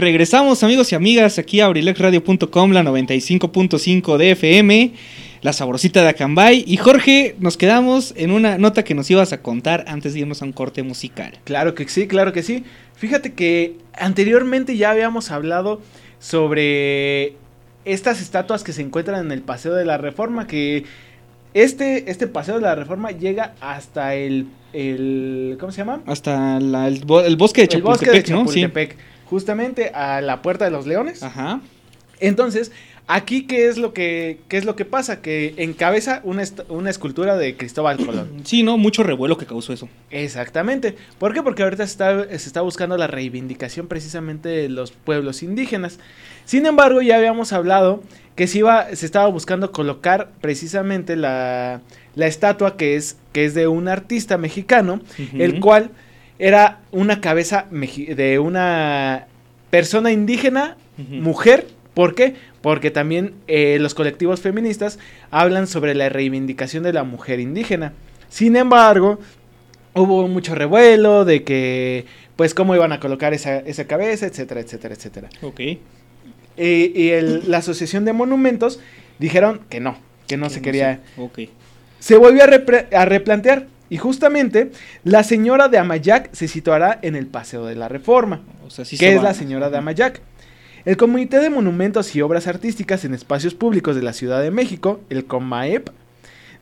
regresamos amigos y amigas aquí a abrilexradio.com, la 95.5 de FM, la saborcita de Acambay. Y Jorge, nos quedamos en una nota que nos ibas a contar antes de irnos a un corte musical. Claro que sí, claro que sí. Fíjate que anteriormente ya habíamos hablado sobre estas estatuas que se encuentran en el Paseo de la Reforma, que este, este Paseo de la Reforma llega hasta el, el ¿cómo se llama? Hasta la- el, bo- el bosque de el bosque de Chapultepec, ¿no? Sí. Justamente a la Puerta de los Leones. Ajá. Entonces, aquí qué es lo que qué es lo que pasa que encabeza una, una escultura de Cristóbal Colón. Sí, ¿no? Mucho revuelo que causó eso. Exactamente. ¿Por qué? Porque ahorita se está, se está buscando la reivindicación precisamente de los pueblos indígenas. Sin embargo, ya habíamos hablado que se, iba, se estaba buscando colocar precisamente la, la estatua que es, que es de un artista mexicano, el cual era una cabeza de una persona indígena, mujer. ¿Por qué? Porque también eh, los colectivos feministas hablan sobre la reivindicación de la mujer indígena. Sin embargo, hubo mucho revuelo de que, pues, cómo iban a colocar esa, esa cabeza, etcétera, etcétera, etcétera. Ok. Y el- la Asociación de Monumentos dijeron que no, que no Que se quería. sé. Ok. Se volvió a, repre- a replantear. Y justamente, la señora de Amayac se situará en el Paseo de la Reforma. O sea, sí ¿Qué se es la señora de Amayac? El Comité de Monumentos y Obras Artísticas en Espacios Públicos de la Ciudad de México, el COMAEP,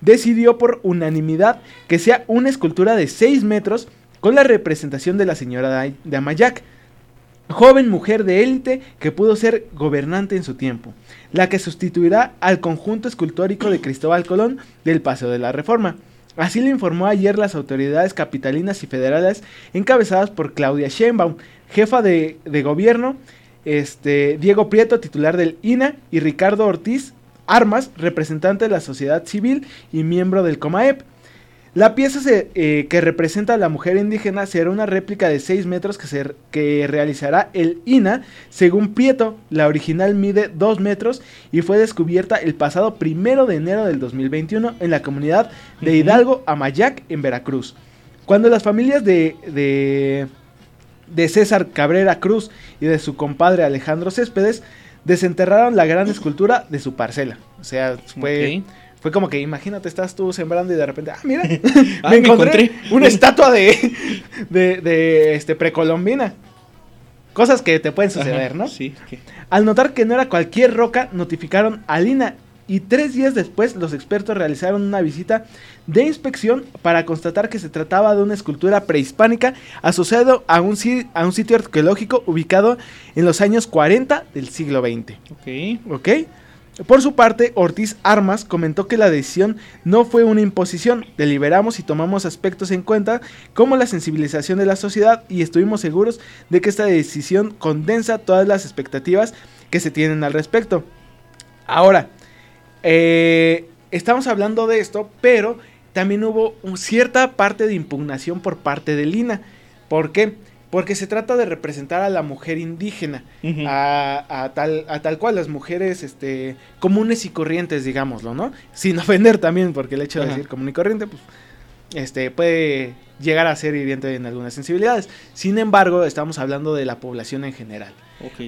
decidió por unanimidad que sea una escultura de 6 metros con la representación de la señora de de Amayac, joven mujer de élite que pudo ser gobernante en su tiempo, la que sustituirá al conjunto escultórico de Cristóbal Colón del Paseo de la Reforma. Así lo informó ayer las autoridades capitalinas y federales encabezadas por Claudia Sheinbaum, jefa de, gobierno, este, Diego Prieto, titular del INA, y Ricardo Ortiz Armas, representante de la sociedad civil y miembro del COMAEP. La pieza se- eh, que representa a la mujer indígena será una réplica de 6 metros que, se, que realizará el INA. Según Prieto, la original mide 2 metros y fue descubierta el pasado primero de enero del 2021 en la comunidad de. Hidalgo, Amayac, en Veracruz. Cuando las familias de, de, de César Cabrera Cruz y de su compadre Alejandro Céspedes desenterraron la gran escultura de su parcela. O sea, fue... Fue como que, imagínate, estás tú sembrando y de repente, ah, mira, Ah, me me encontré, encontré. una estatua de, de, de, este, precolombina. Cosas que te pueden suceder, Ajá, ¿no? Sí. que- Al notar que no era cualquier roca, notificaron a Lina y tres días después los expertos realizaron una visita de inspección para constatar que se trataba de una escultura prehispánica asociado a un, a un sitio arqueológico ubicado en los años 40 del siglo XX. Ok. ¿Ok? Por su parte, Ortiz Armas comentó que la decisión no fue una imposición, deliberamos y tomamos aspectos en cuenta como la sensibilización de la sociedad y estuvimos seguros de que esta decisión condensa todas las expectativas que se tienen al respecto. Ahora, eh, estamos hablando de esto, pero también hubo cierta parte de impugnación por parte de Lina. ¿Por qué? Porque se trata de representar a la mujer indígena a, a tal, a tal cual las mujeres este, comunes y corrientes, digámoslo, ¿no? Sin ofender también, porque el hecho de decir común y corriente, pues, este, puede llegar a ser hiriente en algunas sensibilidades. Sin embargo, estamos hablando de la población en general.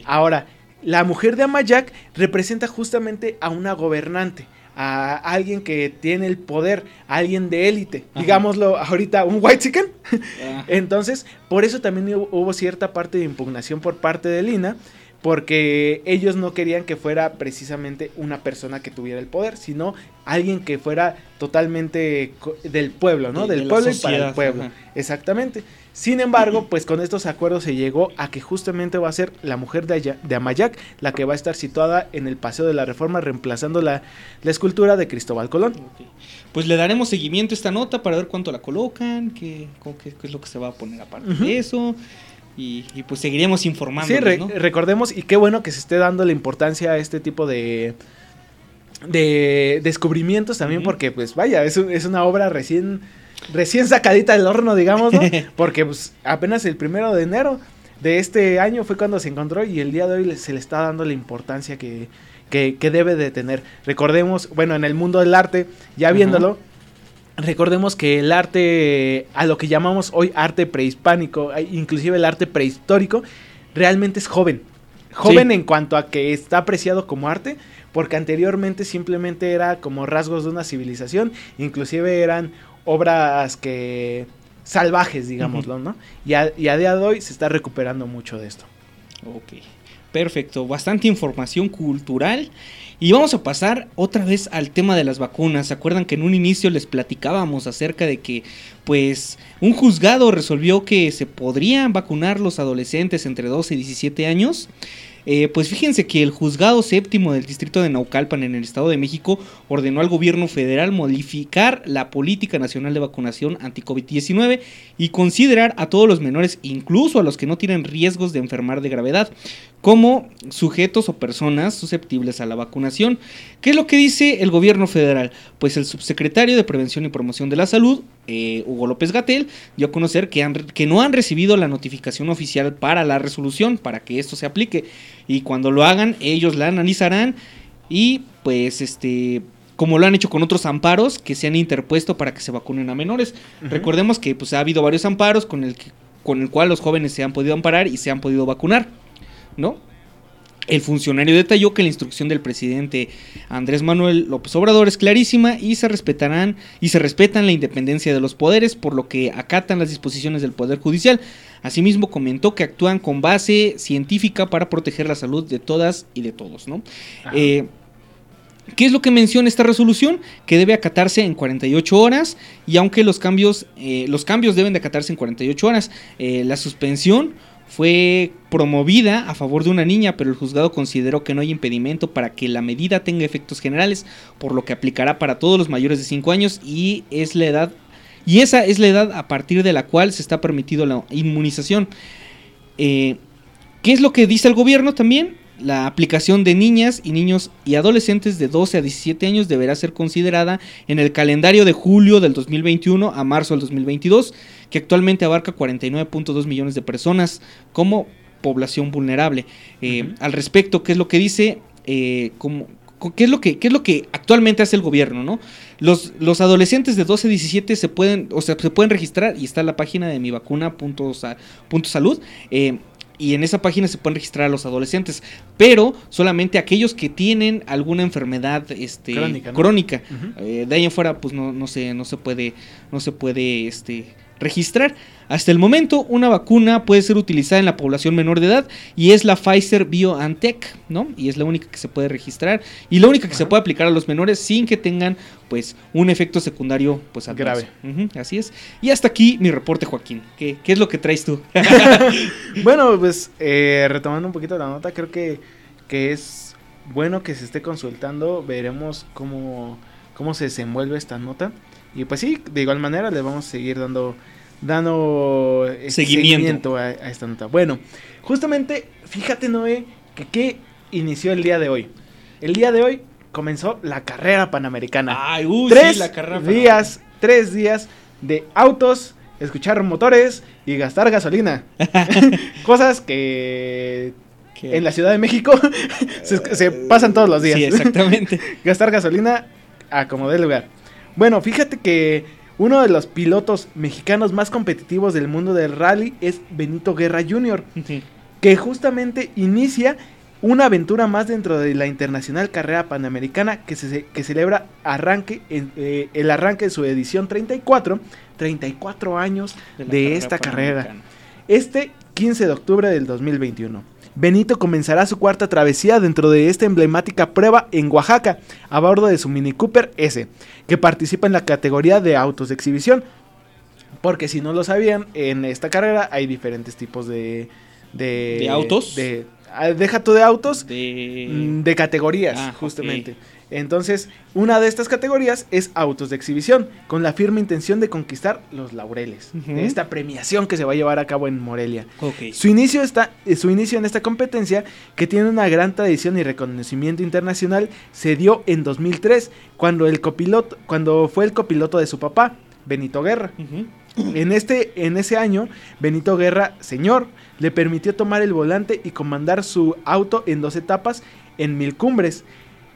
Ahora, la mujer de Amayac representa justamente a una gobernante, a alguien que tiene el poder, a alguien de élite, Ajá. digámoslo ahorita, un white chicken. Ah, Entonces, por eso también hubo, cierta parte de impugnación por parte de Lina, porque ellos no querían que fuera precisamente una persona que tuviera el poder, sino alguien que fuera totalmente del pueblo, ¿no? De- del de pueblo y para el pueblo. ajá. Exactamente. Sin embargo, pues con estos acuerdos se llegó a que justamente va a ser la mujer de, Aya- de Amayac la que va a estar situada en el Paseo de la Reforma, reemplazando la, la escultura de Cristóbal Colón. Pues le daremos seguimiento a esta nota para ver cuánto la colocan, qué, qué- qué es lo que se va a poner aparte de eso. Y, y pues seguiremos informando. Sí, re- ¿no? recordemos, y qué bueno que se esté dando la importancia a este tipo de, de descubrimientos también, porque pues vaya, es, un- es una obra recién, recién sacadita del horno, digamos, ¿no? Porque pues, apenas el primero de enero de este año fue cuando se encontró y el día de hoy se le está dando la importancia que, que, que debe de tener. Recordemos, bueno, en el mundo del arte, ya viéndolo, recordemos que el arte, a lo que llamamos hoy arte prehispánico, eh, inclusive el arte prehistórico, realmente es joven. Joven Sí. en cuanto a que está apreciado como arte, porque anteriormente simplemente era como rasgos de una civilización, inclusive eran obras que salvajes, digámoslo, ¿no? Y a, y a día de hoy se está recuperando mucho de esto. Ok, perfecto. Bastante información cultural. Y vamos a pasar otra vez al tema de las vacunas. ¿Se acuerdan que en un inicio les platicábamos acerca de que, pues, un juzgado resolvió que se podrían vacunar los adolescentes entre 12 y 17 años? Eh, pues fíjense que el juzgado séptimo del distrito de Naucalpan en el Estado de México ordenó al gobierno federal modificar la política nacional de vacunación anti-COVID-19 y considerar a todos los menores, incluso a los que no tienen riesgos de enfermar de gravedad, como sujetos o personas susceptibles a la vacunación. ¿Qué es lo que dice el gobierno federal? Pues el subsecretario de Prevención y Promoción de la Salud, eh, Hugo López Gatel, dio a conocer que, han- que no han recibido la notificación oficial para la resolución, para que esto se aplique. Y cuando lo hagan, ellos la analizarán y pues este... Como lo han hecho con otros amparos que se han interpuesto para que se vacunen a menores. Recordemos que pues, ha habido varios amparos con el, que- con el cual los jóvenes se han podido amparar y se han podido vacunar. ¿No? El funcionario detalló que la instrucción del presidente Andrés Manuel López Obrador es clarísima y se respetarán y se respetan la independencia de los poderes, por lo que acatan las disposiciones del poder judicial. Asimismo comentó que actúan con base científica para proteger la salud de todas y de todos, ¿no? Eh, ¿Qué es lo que menciona esta resolución? Que debe acatarse en 48 horas y aunque los cambios, eh, los cambios deben de acatarse en 48 horas, eh, la suspensión fue promovida a favor de una niña, pero el juzgado consideró que no hay impedimento para que la medida tenga efectos generales, por lo que aplicará para todos los mayores de 5 años y es la edad y esa es la edad a partir de la cual se está permitido la inmunización. Eh, ¿Qué es lo que dice el gobierno también? La aplicación de niñas y niños y adolescentes de 12 a 17 años deberá ser considerada en el calendario de julio del 2021 a marzo del 2022, que actualmente abarca 49.2 millones de personas como población vulnerable. Eh. Al respecto, ¿qué es lo que dice? Eh, como, ¿Qué es, lo que, ¿Qué es lo que actualmente hace el gobierno? ¿no? Los, los adolescentes de 12 a 17 se pueden, o sea, se pueden registrar y está en la página de mi vacuna.salud. Eh, y en esa página se pueden registrar a los adolescentes, pero solamente aquellos que tienen alguna enfermedad este, Crónica, ¿no? crónica. Ujú. Eh, de ahí en fuera, pues no, no se, no se puede, no se puede este, registrar. Hasta el momento, una vacuna puede ser utilizada en la población menor de edad y es la Pfizer BioNTech, ¿no? Y es la única que se puede registrar y la única que se puede aplicar a los menores sin que tengan, pues, un efecto secundario, pues, adverso. Grave. Así es. Y hasta aquí mi reporte, Joaquín. ¿Qué, qué es lo que traes tú? Bueno, pues eh, retomando un poquito la nota, creo que, que es bueno que se esté consultando. Veremos cómo, cómo se desenvuelve esta nota. Y pues sí, de igual manera le vamos a seguir dando, dando eh, Seguimiento. a, a esta nota. Bueno, justamente, fíjate Noé, que qué inició el día de hoy. El día de hoy comenzó la carrera panamericana. Ay, uy, tres sí, la carrera días, tres días de autos, escuchar motores y gastar gasolina. Cosas que en la Ciudad de México se, se pasan todos los días. Sí, exactamente. gastar gasolina a como dé lugar. Bueno, fíjate que uno de los pilotos mexicanos más competitivos del mundo del rally es Benito Guerra Jr., que justamente inicia una aventura más dentro de la internacional carrera panamericana que se que celebra arranque eh, el arranque de su edición 34, 34 años De esta carrera. Este 15 de octubre del 2021. Benito comenzará su cuarta travesía dentro de esta emblemática prueba en Oaxaca, a bordo de su Mini Cooper S, que participa en la categoría de autos de exhibición. Porque si no lo sabían, en esta carrera hay diferentes tipos de... ¿De, ¿De autos? De, ah, deja tú de autos, De... Mm, de categorías, Ah, justamente. Entonces, una de estas categorías es autos de exhibición, con la firme intención de conquistar los laureles de esta premiación que se va a llevar a cabo en Morelia. Su inicio, está, eh, su inicio en esta competencia, que tiene una gran tradición y reconocimiento internacional, se dio en 2003, cuando, el copiloto, cuando fue el copiloto de su papá, Benito Guerra. En, este, en ese año, Benito Guerra, señor, le permitió tomar el volante y comandar su auto en dos etapas en mil cumbres.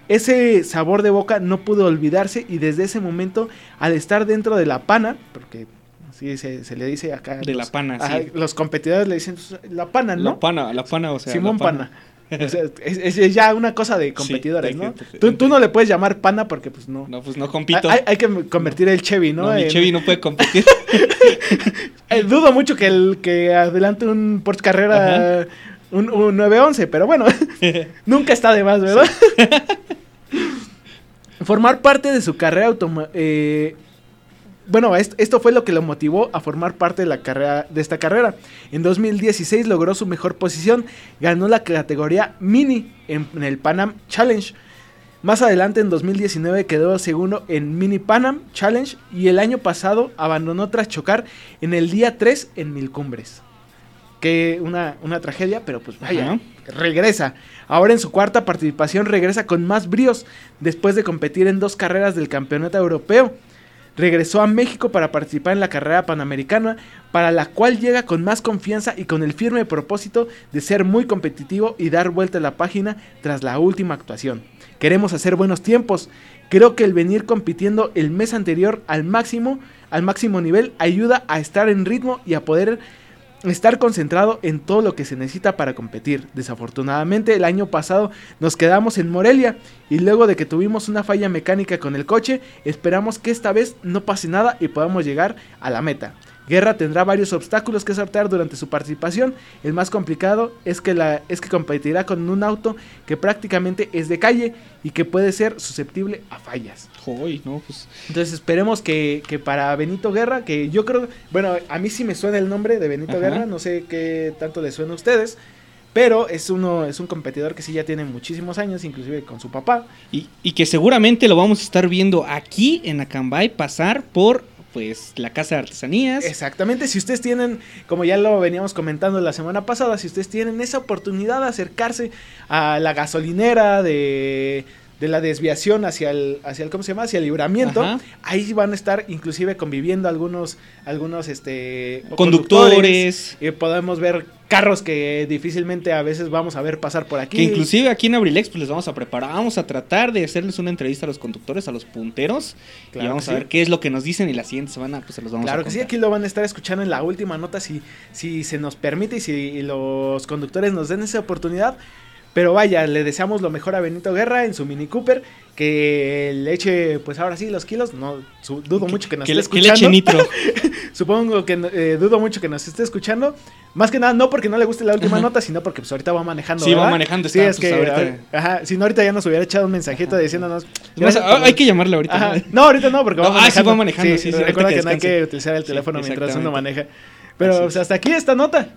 Ese sabor de boca no pudo olvidarse y desde ese momento, al estar dentro de la pana, porque así se, se le dice acá. De la pana, sí. Los competidores le dicen la pana, ¿no? La pana, la pana, o sea. Simón la Pana. O sea, es, es ya una cosa de competidores, ¿no? Tú, tú no le puedes llamar pana porque pues no. No, pues no compito. Hay, hay que convertir el Chevy, ¿no? No, mi Chevy no puede competir. Eh, dudo mucho que el que adelante un Porsche Carrera un, un 911, pero bueno, nunca está de más, ¿verdad? Formar parte de su carrera automa eh, bueno, est- esto fue lo que lo motivó a formar parte de la carrera de esta carrera. En 2016 logró su mejor posición, ganó la categoría mini en, en el Pan Am Challenge. Más adelante en 2019 quedó segundo en Mini Pan Am Challenge y el año pasado abandonó tras chocar en el día 3 en Mil Cumbres. Que una, una tragedia, pero pues vaya, Ajá. regresa. Ahora en su cuarta participación regresa con más bríos después de competir en dos carreras del Campeonato Europeo. Regresó a México para participar en la carrera panamericana, para la cual llega con más confianza y con el firme propósito de ser muy competitivo y dar vuelta a la página tras la última actuación. Queremos hacer buenos tiempos. Creo que el venir compitiendo el mes anterior al máximo, al máximo nivel, ayuda a estar en ritmo y a poder estar concentrado en todo lo que se necesita para competir. Desafortunadamente el año pasado nos quedamos en Morelia y luego de que tuvimos una falla mecánica con el coche, esperamos que esta vez no pase nada y podamos llegar a la meta. Guerra tendrá varios obstáculos que sortear durante su participación. El más complicado es que, la, es que competirá con un auto que prácticamente es de calle y que puede ser susceptible a fallas. Joy, no, pues. Entonces esperemos que, que para Benito Guerra, que yo creo, bueno, a mí sí me suena el nombre de Benito Ajá. Guerra, no sé qué tanto le suena a ustedes, pero es uno, es un competidor que sí ya tiene muchísimos años, inclusive con su papá. Y, y que seguramente lo vamos a estar viendo aquí en Acambay pasar por pues la casa de artesanías. Exactamente, si ustedes tienen, como ya lo veníamos comentando la semana pasada, si ustedes tienen esa oportunidad de acercarse a la gasolinera de, de la desviación hacia el, hacia el, ¿cómo se llama? Hacia el libramiento, Ajá. ahí van a estar inclusive conviviendo algunos, algunos, este... Conductores. Y podemos ver carros que difícilmente a veces vamos a ver pasar por aquí. Que inclusive aquí en Abrilex pues les vamos a preparar, vamos a tratar de hacerles una entrevista a los conductores, a los punteros Claro y vamos a sí. ver qué es lo que nos dicen y la siguiente semana pues se los vamos a Claro que sí, aquí lo van a estar escuchando en la última nota si, si se nos permite y si los conductores nos den esa oportunidad. Pero vaya, le deseamos lo mejor a Benito Guerra en su Mini Cooper, que le eche pues ahora sí los kilos, no su- dudo mucho que nos Que, esté que le eche escuchando. nitro. Supongo que eh, dudo mucho que nos esté escuchando. Más que nada, no porque no le guste la última Ajá. nota, sino porque pues ahorita va manejando. Sí, va ¿verdad? manejando, Sí, está, es pues, que ahorita- ajá, si no ahorita ya nos hubiera echado un mensajito diciéndonos. Es más, "Gracias por ah, la- hay que llamarle ahorita. ¿no? No, ahorita no, porque va No, ah, sí, manejando. va manejando, sí, sí, recuerda que que, no hay que utilizar el teléfono mientras uno maneja. Pero pues, es. hasta aquí esta nota.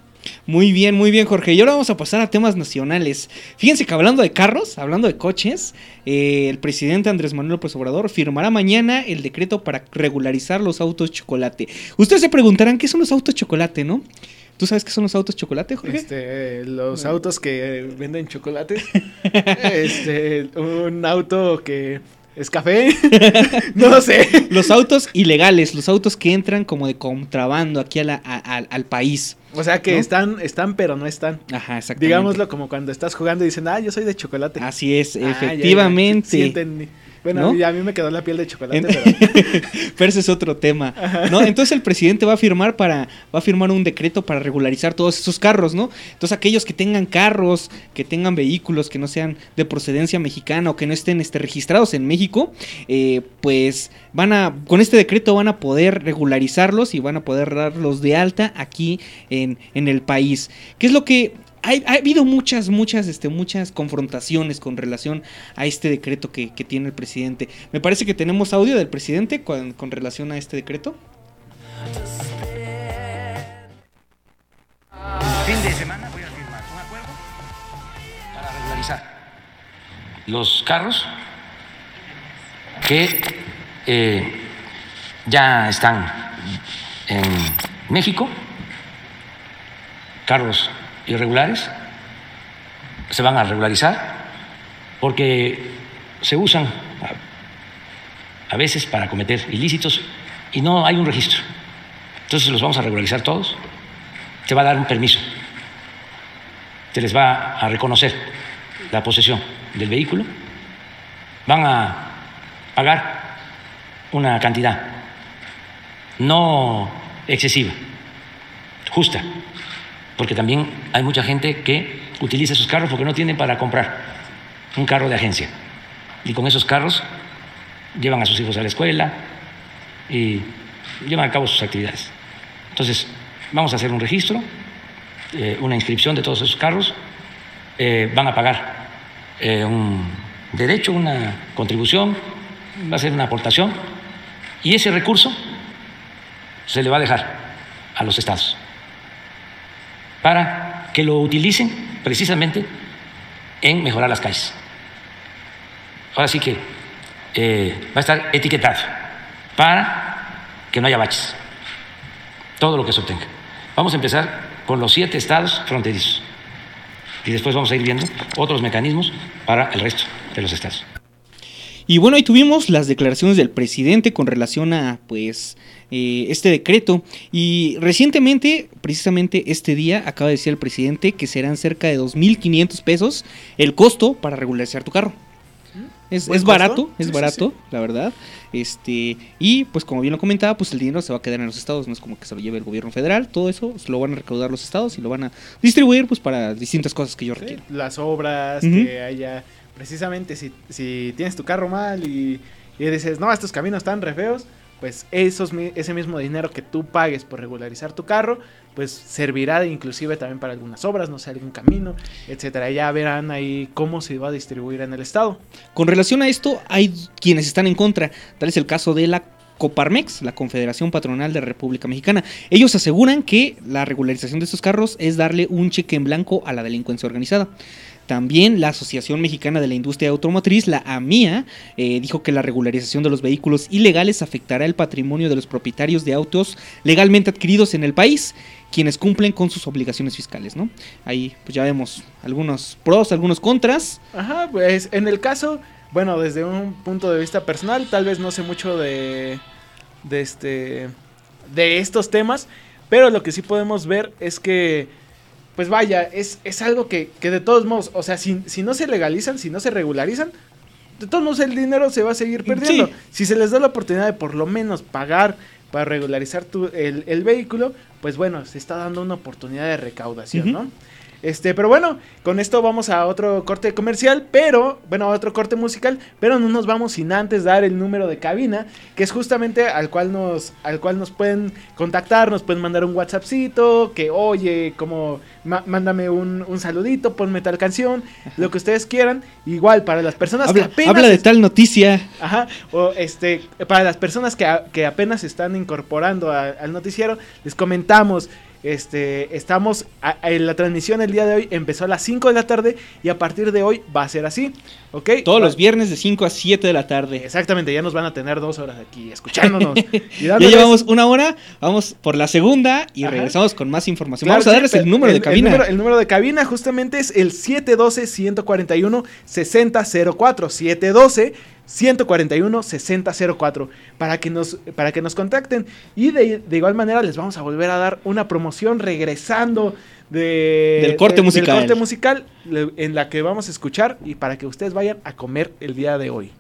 Muy bien, muy bien, Jorge. Y ahora vamos a pasar a temas nacionales. Fíjense que hablando de carros, hablando de coches, eh, el presidente Andrés Manuel López Obrador firmará mañana el decreto para regularizar los autos chocolate. Ustedes se preguntarán qué son los autos chocolate, ¿no? ¿Tú sabes qué son los autos chocolate, Jorge? Este, los autos que venden chocolates. este, un auto que es café. no lo sé. Los autos ilegales, los autos que entran como de contrabando aquí a la- a- al- al país. O sea que ¿No? están, están, pero no están. Ajá, exactamente. Digámoslo como cuando estás jugando y dicen, ah, yo soy de chocolate. Así es, Ah, ya, ya, efectivamente. sí entendí. Bueno, ¿No? a mí me quedó la piel de chocolate, En- pero Pero ese es otro tema, ¿no? Entonces el presidente va a firmar para va a firmar un decreto para regularizar todos esos carros, ¿no? Entonces aquellos que tengan carros, que tengan vehículos que no sean de procedencia mexicana o que no estén este, registrados en México, eh, pues van a con este decreto van a poder regularizarlos y van a poder darlos de alta aquí en, en el país. ¿Qué es lo que hay- ha habido muchas, muchas, este, muchas confrontaciones con relación a este decreto que, que tiene el presidente. Me parece que tenemos audio del presidente con, con relación a este decreto. Fin de semana voy a firmar un acuerdo para regularizar los carros que eh, ya están en México, carros irregulares, se van a regularizar porque se usan a, veces para cometer ilícitos y no hay un registro. Entonces los vamos a regularizar todos te va a dar un permiso, se les va a reconocer la posesión del vehículo. Van a pagar una cantidad no excesiva, justa, porque también hay mucha gente que utiliza sus carros porque no tienen para comprar un carro de agencia. Y con esos carros llevan a sus hijos a la escuela y llevan a cabo sus actividades. Entonces, vamos a hacer un registro, eh, una inscripción de todos esos carros, eh, van a pagar eh, un derecho, una contribución, va a ser una aportación y ese recurso se le va a dejar a los estados para que lo utilicen precisamente en mejorar las calles. Ahora sí que eh, va a estar etiquetado para que no haya baches, todo lo que se obtenga. Vamos a empezar con los siete estados fronterizos y después vamos a ir viendo otros mecanismos para el resto de los estados. Y bueno, ahí tuvimos las declaraciones del presidente con relación a pues eh, este decreto. Y recientemente, precisamente este día, acaba de decir el presidente que serán cerca de 2.500 pesos el costo para regularizar tu carro. Es, ¿Buen es barato, es Sí, sí, barato, la verdad. Este, y pues como bien lo comentaba, pues el dinero se va a quedar en los estados, no es como que se lo lleve el gobierno federal, todo eso se lo van a recaudar los estados y lo van a distribuir pues para distintas cosas que yo requiero. las obras, que haya. Precisamente si, si tienes tu carro mal y, y dices, no, estos caminos están re feos, pues esos, ese mismo dinero que tú pagues por regularizar tu carro, pues servirá de inclusive también para algunas obras, no sé, algún camino, etcétera. Ya verán ahí cómo se va a distribuir en el estado. Con relación a esto, hay quienes están en contra. Tal es el caso de la Coparmex, la Confederación Patronal de la República Mexicana. Ellos aseguran que la regularización de estos carros es darle un cheque en blanco a la delincuencia organizada. También la Asociación Mexicana de la Industria Automotriz, la AMIA, eh, dijo que la regularización de los vehículos ilegales afectará el patrimonio de los propietarios de autos legalmente adquiridos en el país, quienes cumplen con sus obligaciones fiscales, ¿no? Ahí pues ya vemos algunos pros, algunos contras. Ajá, pues en el caso, bueno, desde un punto de vista personal, tal vez no sé mucho de, de este, de estos temas, pero lo que sí podemos ver es que, pues vaya, es, es algo que, que de todos modos, o sea, si, si no se legalizan, si no se regularizan, de todos modos el dinero se va a seguir perdiendo. Sí. Si se les da la oportunidad de por lo menos pagar para regularizar tu, el, el vehículo, pues bueno, se está dando una oportunidad de recaudación. ¿no? Este, pero bueno, con esto vamos a otro corte comercial, pero, bueno, a otro corte musical, pero no nos vamos sin antes dar el número de cabina, que es justamente al cual nos, al cual nos pueden contactar, nos pueden mandar un WhatsAppcito, que oye, como, mándame un, un saludito, ponme tal canción, lo que ustedes quieran, igual para las personas Habla, que apenas... habla de tal noticia. Ajá, o este, para las personas que, a- que apenas están incorporando a- al noticiero, les comentamos, este, estamos, a- a- la transmisión el día de hoy empezó a las 5 de la tarde y a partir de hoy va a ser así, ¿ok? Todos Va- los viernes de 5 a 7 de la tarde. Exactamente, ya nos van a tener dos horas aquí escuchándonos. y Ya llevamos una hora, vamos por la segunda y Ajá. regresamos con más información. Claro vamos a darles sí, el número de cabina. El número, el número de cabina justamente es el 712-141-6004. 712-141-6004 para que nos para que nos contacten y de, de igual manera les vamos a volver a dar una promoción regresando de, Del corte de- musical. del corte musical le- en la que vamos a escuchar y para que ustedes vayan a comer el día de hoy.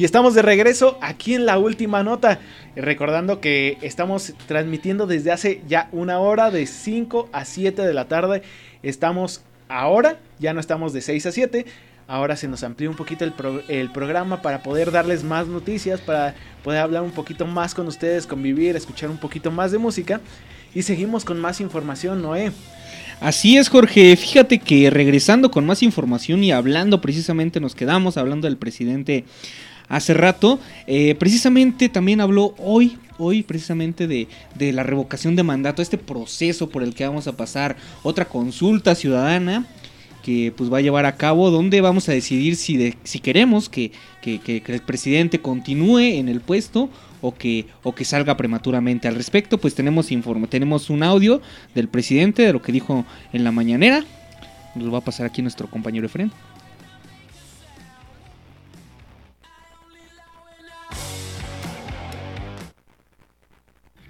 Y estamos de regreso aquí en la última nota. Recordando que estamos transmitiendo desde hace ya una hora, de 5 a 7 de la tarde. Estamos ahora, ya no estamos de 6 a 7. Ahora se nos amplió un poquito el, pro- el programa para poder darles más noticias, para poder hablar un poquito más con ustedes, convivir, escuchar un poquito más de música. Y seguimos con más información, Noé. Así es, Jorge. Fíjate que regresando con más información y hablando precisamente, nos quedamos hablando del presidente hace rato. eh, precisamente también habló hoy, hoy precisamente de, de la revocación de mandato, este proceso por el que vamos a pasar, otra consulta ciudadana que pues va a llevar a cabo donde vamos a decidir si, de- si queremos que, que- el presidente continúe en el puesto o que, o que salga prematuramente. Al respecto, pues tenemos informe, tenemos un audio del presidente de lo que dijo en la mañanera. Nos lo va a pasar aquí nuestro compañero Efren.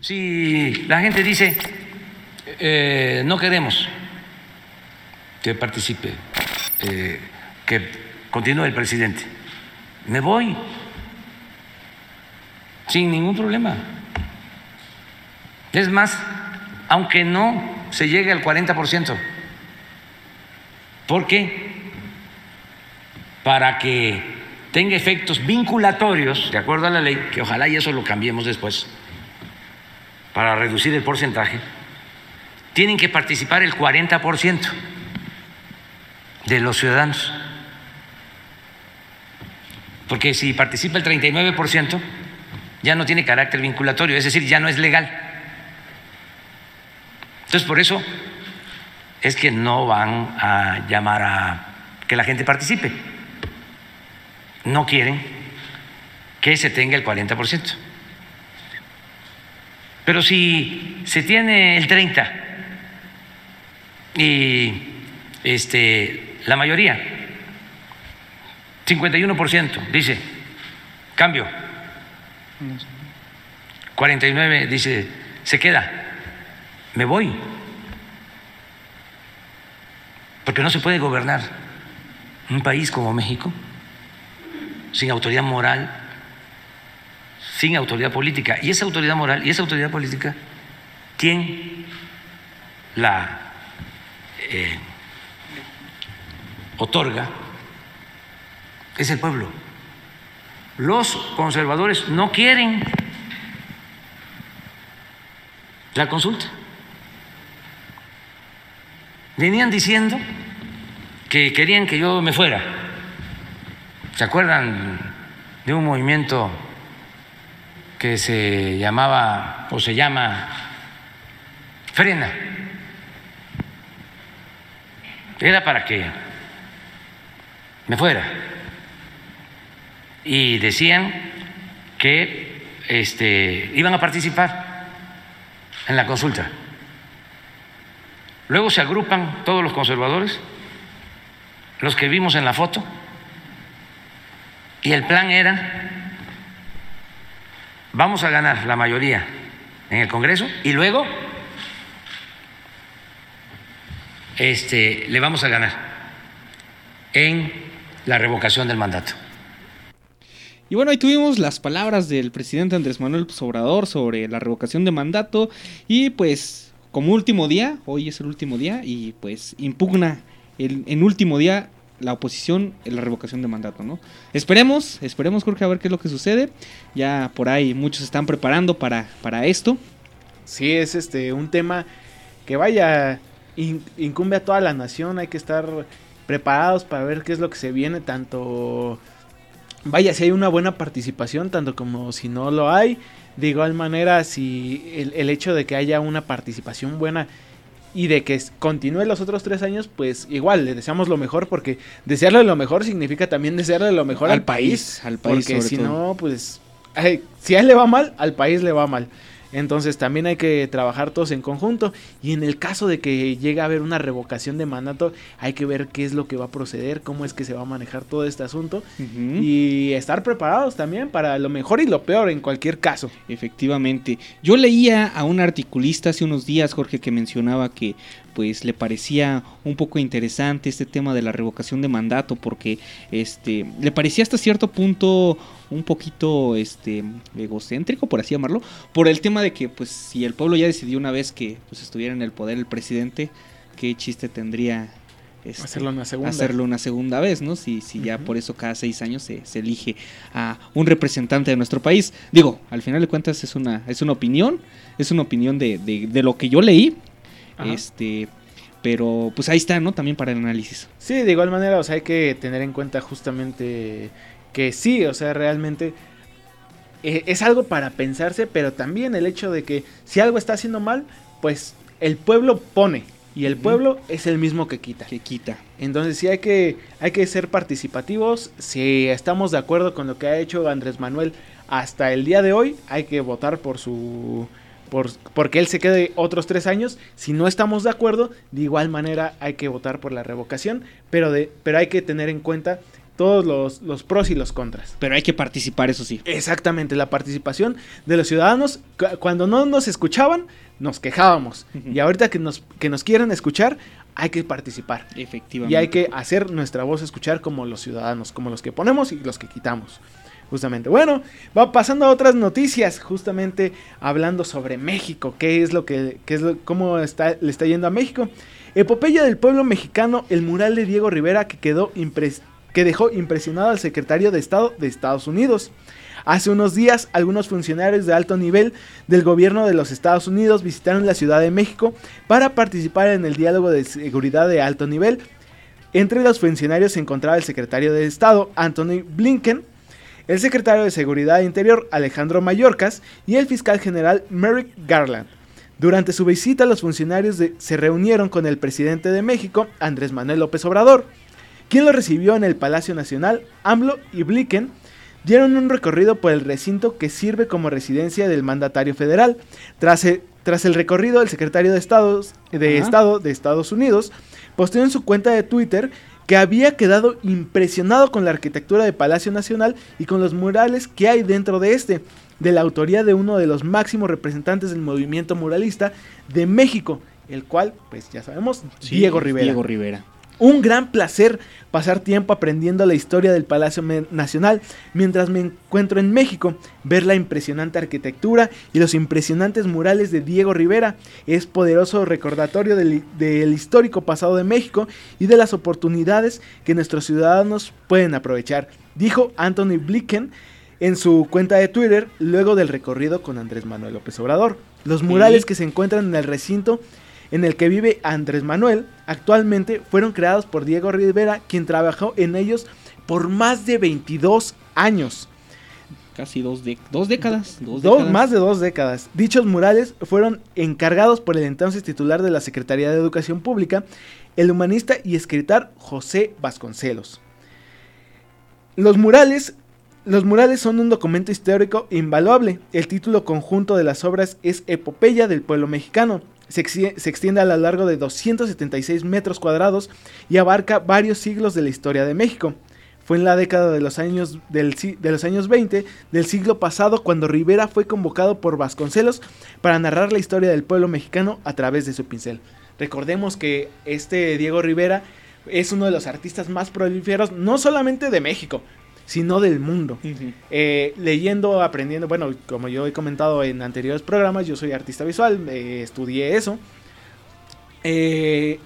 Si la gente dice, eh, no queremos que participe, eh, que continúe el presidente, me voy sin ningún problema. Es más, aunque no se llegue al 40%, ¿por qué? Para que tenga efectos vinculatorios, de acuerdo a la ley, que ojalá y eso lo cambiemos después, para reducir el porcentaje, tienen que participar el 40% de los ciudadanos. Porque si participa el 39%, ya no tiene carácter vinculatorio, es decir, ya no es legal. Entonces, por eso es que no van a llamar a que la gente participe. No quieren que se tenga el 40%. Pero si se tiene el 30 y este, la mayoría, 51% dice, cambio, 49 dice, se queda, me voy. Porque no se puede gobernar un país como México sin autoridad moral, sin autoridad política. Y esa autoridad moral y esa autoridad política, ¿quién la eh, otorga es el pueblo. Los conservadores no quieren la consulta. Venían diciendo que querían que yo me fuera. ¿Se acuerdan de un movimiento que se llamaba o se llama Frena? Era para que me fuera. Y decían que este, iban a participar en la consulta. Luego se agrupan todos los conservadores, los que vimos en la foto, y el plan era, vamos a ganar la mayoría en el Congreso y luego este, le vamos a ganar en la revocación del mandato. Y bueno, ahí tuvimos las palabras del presidente Andrés Manuel Obrador sobre la revocación de mandato y pues como último día, hoy es el último día y pues impugna el, en último día la oposición la revocación de mandato, ¿no? Esperemos, esperemos Jorge a ver qué es lo que sucede. Ya por ahí muchos están preparando para, para esto. Sí, es este un tema que vaya in- incumbe a toda la nación, hay que estar preparados para ver qué es lo que se viene, tanto vaya si hay una buena participación, tanto como si no lo hay. De igual manera, si el, el hecho de que haya una participación buena y de que continúe los otros tres años, pues igual le deseamos lo mejor, porque desearle lo mejor significa también desearle lo mejor al, Al país, país, al país porque si todo. no, pues ay, si a él le va mal, al país le va mal. Entonces también hay que trabajar todos en conjunto y en el caso de que llegue a haber una revocación de mandato hay que ver qué es lo que va a proceder, cómo es que se va a manejar todo este asunto y estar preparados también para lo mejor y lo peor en cualquier caso. Efectivamente. Yo leía a un articulista hace unos días, Jorge, que mencionaba que pues le parecía un poco interesante este tema de la revocación de mandato porque este le parecía hasta cierto punto un poquito este egocéntrico por así llamarlo por el tema de que pues si el pueblo ya decidió una vez que pues estuviera en el poder el presidente qué chiste tendría este, Hacerlo una segunda. hacerlo una segunda vez, ¿no? Si, si ya por eso cada seis años se, se elige a un representante de nuestro país. Digo, al final de cuentas es una, es una opinión, es una opinión de, de- de lo que yo leí, Ajá. este, pero pues ahí está, ¿no? También para el análisis. Sí, de igual manera, o sea, hay que tener en cuenta justamente que sí, o sea, realmente eh, es algo para pensarse, pero también el hecho de que si algo está haciendo mal, pues el pueblo pone y el pueblo es el mismo que quita. Que quita. Entonces sí hay que, hay que ser participativos. Si estamos de acuerdo con lo que ha hecho Andrés Manuel hasta el día de hoy, hay que votar por su... Por, porque él se quede otros tres años. Si no estamos de acuerdo, de igual manera hay que votar por la revocación. Pero, de, pero hay que tener en cuenta todos los, los pros y los contras. Pero hay que participar, eso sí. Exactamente, la participación de los ciudadanos. Cu- Cuando no nos escuchaban, nos quejábamos. Y ahorita que nos, que nos quieren escuchar, hay que participar. Efectivamente. Y hay que hacer nuestra voz escuchar como los ciudadanos, como los que ponemos y los que quitamos. Justamente. Bueno, va pasando a otras noticias, justamente hablando sobre México, qué es lo que, qué es lo, cómo está, le está yendo a México. Epopeya del pueblo mexicano, el mural de Diego Rivera que quedó impres- que dejó impresionado al secretario de Estado de Estados Unidos. Hace unos días, algunos funcionarios de alto nivel del gobierno de los Estados Unidos visitaron la Ciudad de México para participar en el diálogo de seguridad de alto nivel. Entre los funcionarios se encontraba el secretario de Estado, Anthony Blinken, el secretario de Seguridad Interior, Alejandro Mayorkas, y el fiscal general Merrick Garland. Durante su visita, los funcionarios se reunieron con el presidente de México, Andrés Manuel López Obrador, quien lo recibió en el Palacio Nacional. AMLO y Blinken dieron un recorrido por el recinto que sirve como residencia del mandatario federal. Tras el, tras el recorrido, el secretario de, Estados, de. Estado de Estados Unidos posteó en su cuenta de Twitter que había quedado impresionado con la arquitectura de Palacio Nacional y con los murales que hay dentro de este, de la autoría de uno de los máximos representantes del movimiento muralista de México, el cual, pues ya sabemos, Sí, Diego Rivera. Diego Rivera. Un gran placer pasar tiempo aprendiendo la historia del Palacio Nacional mientras me encuentro en México. Ver la impresionante arquitectura y los impresionantes murales de Diego Rivera es poderoso recordatorio del, del histórico pasado de México y de las oportunidades que nuestros ciudadanos pueden aprovechar, dijo Anthony Blinken en su cuenta de Twitter luego del recorrido con Andrés Manuel López Obrador. Los murales que se encuentran en el recinto en el que vive Andrés Manuel actualmente fueron creados por Diego Rivera, quien trabajó en ellos por más de 22 años. Casi dos, de- dos décadas. Dos Dos- décadas. más de dos décadas. Dichos murales fueron encargados por el entonces titular de la Secretaría de Educación Pública, el humanista y escritor José Vasconcelos. Los murales, los murales son un documento histórico invaluable. El título conjunto de las obras es Epopeya del pueblo mexicano. Se, extiende a lo largo de 276 metros cuadrados y abarca varios siglos de la historia de México. Fue en la década de los años, del, de los años 20 del siglo pasado cuando Rivera fue convocado por Vasconcelos para narrar la historia del pueblo mexicano a través de su pincel. Recordemos que este Diego Rivera es uno de los artistas más prolíferos, no solamente de México, sino del mundo. Eh, leyendo, aprendiendo, bueno, como yo he comentado en anteriores programas, yo soy artista visual, eh, estudié eso. Eh,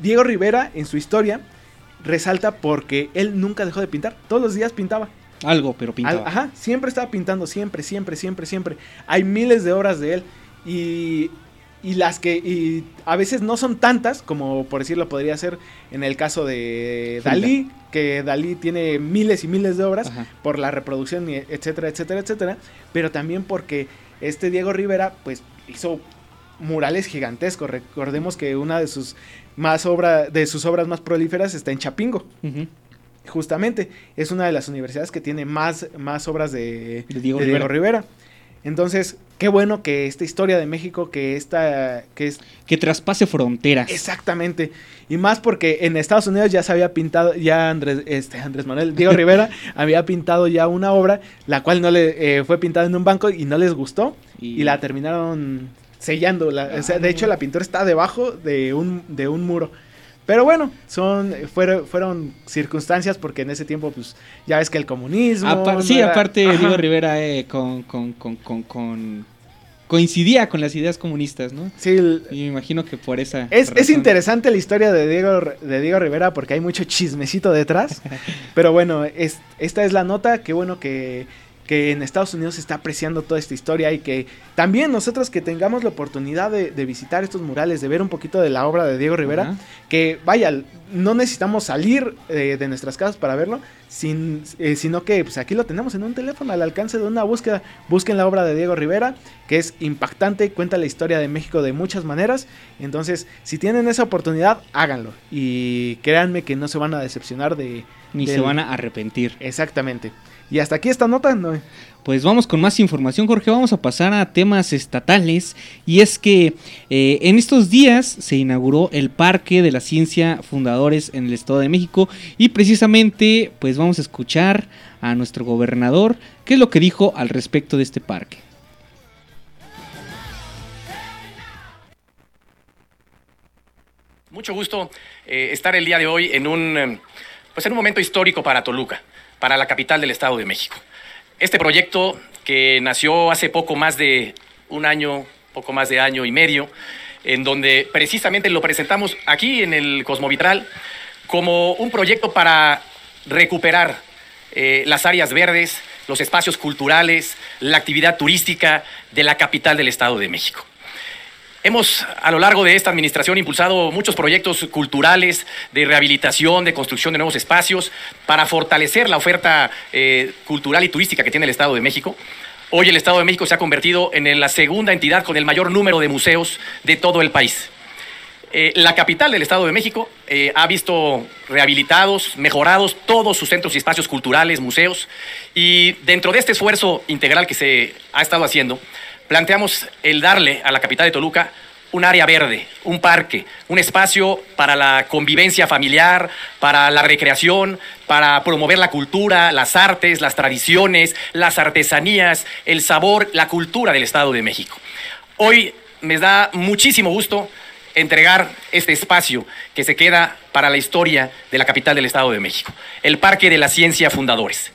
Diego Rivera, en su historia, resalta porque él nunca dejó de pintar, todos los días pintaba. Algo, pero pintaba. ajá, siempre estaba pintando, siempre, siempre, siempre, siempre. Hay miles de obras de él y, y las que y a veces no son tantas, como por decirlo podría ser en el caso de. Dalí, que Dalí tiene miles y miles de obras Ajá. por la reproducción, y etcétera, etcétera, etcétera, pero también porque este Diego Rivera, pues, hizo murales gigantescos. Recordemos que una de sus más obra, de sus obras más prolíferas está en Chapingo. Justamente, es una de las universidades que tiene más, más obras de, De Diego de Rivera. Rivera. Entonces, qué bueno que esta historia de México, que esta, que es Que traspase fronteras. exactamente, y más porque en Estados Unidos ya se había pintado, ya Andrés, este, Andrés Manuel, Diego Rivera había pintado ya una obra, la cual no le eh, fue pintada en un banco y no les gustó, y, Y- la terminaron sellando. la- o sea, de Ah. hecho, la pintura está debajo de un, de un muro. Pero bueno, son, fueron, fueron circunstancias porque en ese tiempo, pues, ya ves que el comunismo. Apar- no sí, era- aparte Ajá. Diego Rivera eh, con, con, con, con, con- coincidía con las ideas comunistas, ¿no? Sí, el- Y me imagino que por esa Es, es interesante la historia de Diego, de Diego Rivera porque hay mucho chismecito detrás. Pero bueno, es, esta es la nota. Qué bueno que, que en Estados Unidos se está apreciando toda esta historia y que también nosotros que tengamos la oportunidad de, de visitar estos murales, de ver un poquito de la obra de Diego Rivera, que vaya, no necesitamos salir eh, de nuestras casas para verlo, sin, eh, sino que pues, aquí lo tenemos en un teléfono al alcance de una búsqueda. Busquen la obra de Diego Rivera, que es impactante, cuenta la historia de México de muchas maneras. Entonces, si tienen esa oportunidad, háganlo. Y créanme que no se van a decepcionar de... Ni se van a arrepentir. Exactamente. Y hasta aquí esta nota, ¿no? Pues vamos con más información, Jorge. Vamos a pasar a temas estatales. Y es que eh, en estos días se inauguró el Parque de la Ciencia Fundadores en el Estado de México. Y precisamente, pues vamos a escuchar a nuestro gobernador qué es lo que dijo al respecto de este parque. Mucho gusto eh, estar el día de hoy en un, eh, pues en un momento histórico para Toluca, para la capital del Estado de México. Este proyecto que nació hace poco más de un año, poco más de año y medio, en donde precisamente lo presentamos aquí en el Cosmovitral como un proyecto para recuperar eh, las áreas verdes, los espacios culturales, la actividad turística de la capital del Estado de México. Hemos a lo largo de esta administración impulsado muchos proyectos culturales de rehabilitación, de construcción de nuevos espacios para fortalecer la oferta eh, cultural y turística que tiene el Estado de México. Hoy el Estado de México se ha convertido en la segunda entidad con el mayor número de museos de todo el país. Eh, la capital del Estado de México eh, ha visto rehabilitados, mejorados todos sus centros y espacios culturales, museos, y dentro de este esfuerzo integral que se ha estado haciendo, planteamos el darle a la capital de Toluca un área verde, un parque, un espacio para la convivencia familiar, para la recreación, para promover la cultura, las artes, las tradiciones, las artesanías, el sabor, la cultura del Estado de México. Hoy me da muchísimo gusto entregar este espacio que se queda para la historia de la capital del Estado de México, el Parque de la Ciencia Fundadores.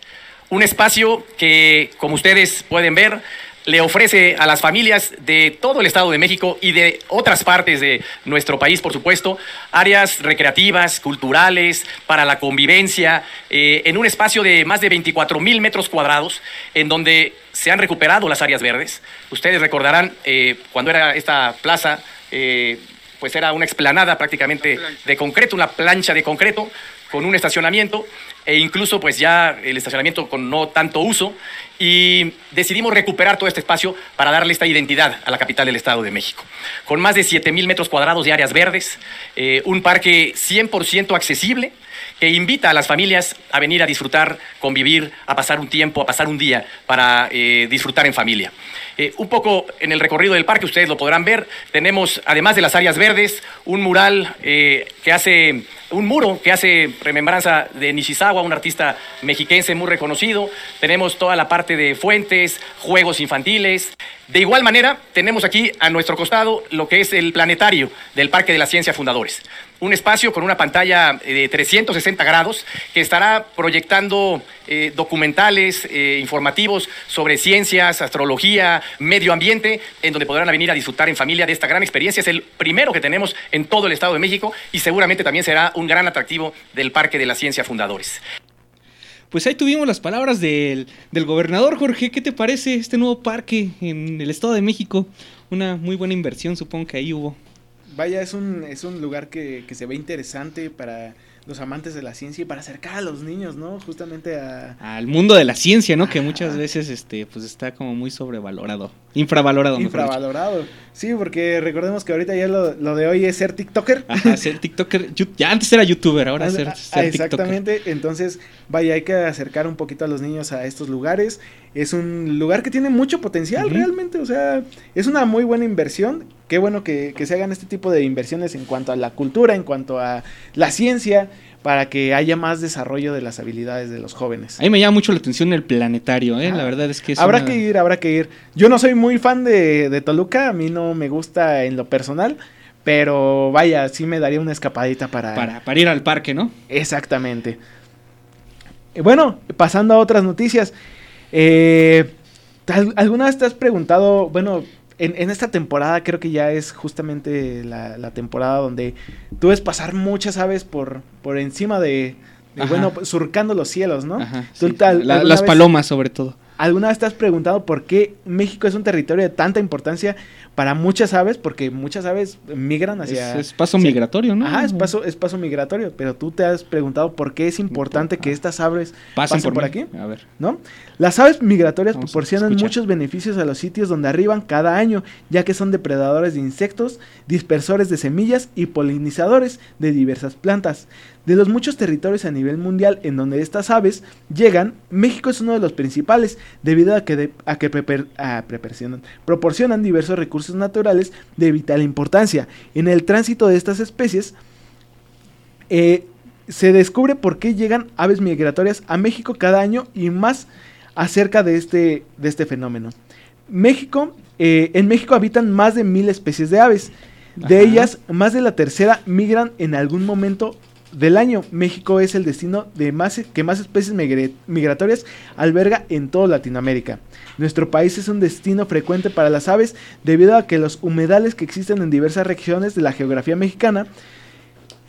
Un espacio que, como ustedes pueden ver, le ofrece a las familias de todo el Estado de México y de otras partes de nuestro país, por supuesto, áreas recreativas, culturales, para la convivencia, eh, en un espacio de más de 24 mil metros cuadrados, en donde se han recuperado las áreas verdes. Ustedes recordarán eh, cuando era esta plaza. Eh, pues era una explanada prácticamente de concreto, una plancha de concreto con un estacionamiento e incluso pues ya el estacionamiento con no tanto uso y decidimos recuperar todo este espacio para darle esta identidad a la capital del Estado de México. Con más de 7 mil metros cuadrados de áreas verdes, eh, un parque 100% accesible que invita a las familias a venir a disfrutar, convivir, a pasar un tiempo, a pasar un día para eh, disfrutar en familia. Eh, un poco en el recorrido del parque, ustedes lo podrán ver, tenemos, además de las áreas verdes, un mural eh, que hace, un muro que hace remembranza de Nishizawa, un artista mexiquense muy reconocido. Tenemos toda la parte de fuentes, juegos infantiles. De igual manera, tenemos aquí a nuestro costado lo que es el planetario del Parque de la Ciencia Fundadores un espacio con una pantalla eh, de 360 grados que estará proyectando eh, documentales eh, informativos sobre ciencias, astrología, medio ambiente, en donde podrán venir a disfrutar en familia de esta gran experiencia. Es el primero que tenemos en todo el Estado de México y seguramente también será un gran atractivo del Parque de la Ciencia Fundadores. Pues ahí tuvimos las palabras del, del gobernador Jorge. ¿Qué te parece este nuevo parque en el Estado de México? Una muy buena inversión, supongo que ahí hubo. Vaya, es un, es un lugar que, que se ve interesante para los amantes de la ciencia y para acercar a los niños, ¿no? Justamente a... Al mundo de la ciencia, ¿no? Que muchas veces este, pues está como muy sobrevalorado. Infravalorado. Infravalorado. Sí, porque recordemos que ahorita ya lo, lo de hoy es ser TikToker. Ajá, ser TikToker. Ya antes era youtuber, ahora ser, Ah, ser TikToker. Exactamente, entonces vaya, hay que acercar un poquito a los niños a estos lugares. Es un lugar que tiene mucho potencial realmente, o sea, es una muy buena inversión. Qué bueno que, que se hagan este tipo de inversiones en cuanto a la cultura, en cuanto a la ciencia, para que haya más desarrollo de las habilidades de los jóvenes. A mí me llama mucho la atención el planetario, ¿eh? La Ah. verdad es que es habrá una- que ir, habrá que ir. Yo no soy muy fan de, de Toluca, a mí no me gusta en lo personal, pero vaya, sí me daría una escapadita para, para, para ir al parque, ¿no? Exactamente. Y bueno, pasando a otras noticias. eh, ¿tal- ¿Alguna vez te has preguntado, bueno, en, en esta temporada creo que ya es justamente la, la temporada donde tú ves pasar muchas aves por, por encima de, bueno, surcando los cielos, ¿no? Ajá, ¿Tú sí. tal- La- alguna las vez- palomas, sobre todo. ¿Alguna vez te has preguntado por qué México es un territorio de tanta importancia para muchas aves? Porque muchas aves migran hacia... Es, es paso hacia- migratorio, ¿no? Ajá, es paso, es paso migratorio, pero tú te has preguntado por qué es importante que estas aves Pasan pasen por, por, aquí. A ver. ¿no? Las aves migratorias Vamos proporcionan muchos beneficios a los sitios donde arriban cada año, ya que son depredadores de insectos, dispersores de semillas y polinizadores de diversas plantas. De los muchos territorios a nivel mundial en donde estas aves llegan, México es uno de los principales, debido a que, de- a que preper- a prepercionan- proporcionan diversos recursos naturales de vital importancia. En el tránsito de estas especies, eh, se descubre por qué llegan aves migratorias a México cada año y más acerca de este, de este fenómeno. México, eh, en México habitan más de mil especies de aves. De Ajá. ellas, más de la tercera migran en algún momento del año. México es el destino de más, que más especies migratorias alberga en toda Latinoamérica. Nuestro país es un destino frecuente para las aves debido a que los humedales que existen en diversas regiones de la geografía mexicana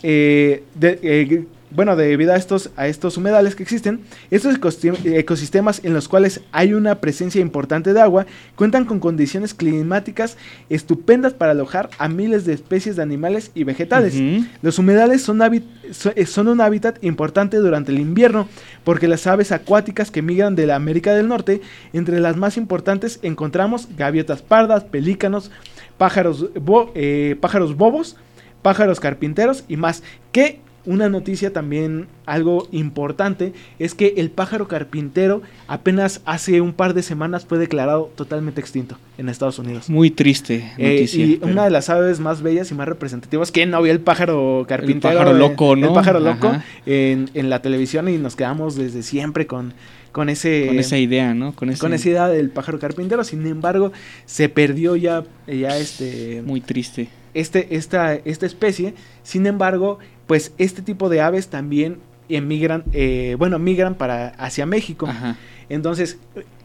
eh, de- eh, bueno, debido a estos, a estos humedales que existen, estos ecosistem- ecosistemas en los cuales hay una presencia importante de agua, cuentan con condiciones climáticas estupendas para alojar a miles de especies de animales y vegetales. Los humedales son, eh, son un hábitat importante durante el invierno, porque las aves acuáticas que migran de la América del Norte, entre las más importantes encontramos gaviotas pardas, pelícanos, pájaros, bo- eh, pájaros bobos, pájaros carpinteros y más. Que una noticia también algo importante es que el pájaro carpintero apenas hace un par de semanas fue declarado totalmente extinto en Estados Unidos. Muy triste Eh, noticia. y pero- una de las aves más bellas y más representativas, que no vio el pájaro carpintero? pájaro eh, loco, ¿no? El pájaro loco en, en la televisión y nos quedamos desde siempre con, con ese... con esa idea, ¿no? Con, ese, con esa idea del pájaro carpintero, sin embargo, se perdió ya, ya este, Muy triste. este, esta, esta especie. Sin embargo, pues este tipo de aves también emigran, eh, bueno, migran para hacia México. Ajá. Entonces,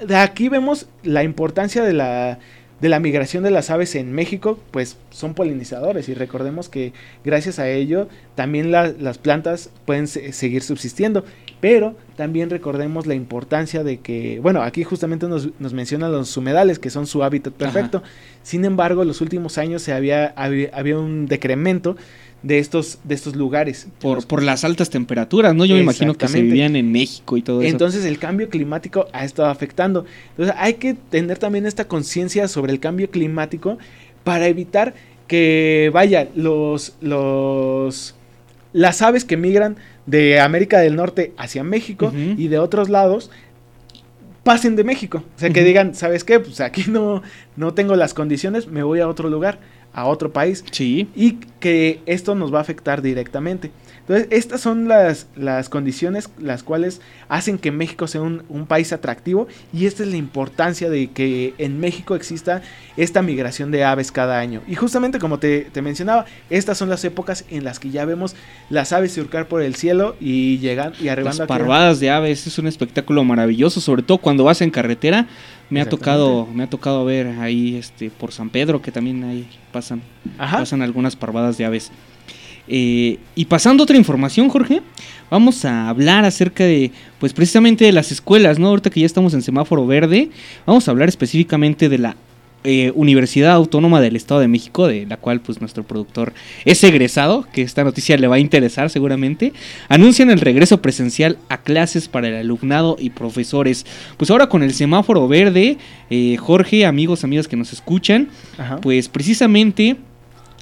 de aquí vemos la importancia de la, de la migración de las aves en México, pues son polinizadores y recordemos que gracias a ello también la- las plantas pueden se- seguir subsistiendo, pero también recordemos la importancia de que, bueno, aquí justamente nos, nos mencionan los humedales, que son su hábitat perfecto, sin embargo, en los últimos años se había, había, había un decremento de estos, de estos lugares. Por, por las altas temperaturas, ¿no? Yo me imagino que se vivían en México y todo eso. Entonces el cambio climático ha estado afectando. Entonces hay que tener también esta conciencia sobre el cambio climático para evitar que, vaya, los, los, las aves que migran de América del Norte hacia México y de otros lados pasen de México. O sea, que digan, ¿sabes qué? Pues aquí no, no tengo las condiciones, me voy a otro lugar, a otro país Sí. y que esto nos va a afectar directamente. Entonces, estas son las, las condiciones las cuales hacen que México sea un, un país atractivo y esta es la importancia de que en México exista esta migración de aves cada año. Y justamente como te, te mencionaba, estas son las épocas en las que ya vemos las aves surcar por el cielo y llegan y Las arribando aquí. parvadas de aves es un espectáculo maravilloso, sobre todo cuando vas en carretera. Me ha tocado, me ha tocado ver ahí este por San Pedro que también ahí pasan, Ajá. pasan algunas parvadas de aves. Eh, y pasando a otra información, Jorge, vamos a hablar acerca de, pues precisamente de las escuelas, ¿no? Ahorita que ya estamos en semáforo verde, vamos a hablar específicamente de la eh, Universidad Autónoma del Estado de México, de la cual pues nuestro productor es egresado, que esta noticia le va a interesar seguramente, anuncian el regreso presencial a clases para el alumnado y profesores. Pues ahora con el semáforo verde, eh, Jorge, amigos, amigas que nos escuchan, Ajá. pues precisamente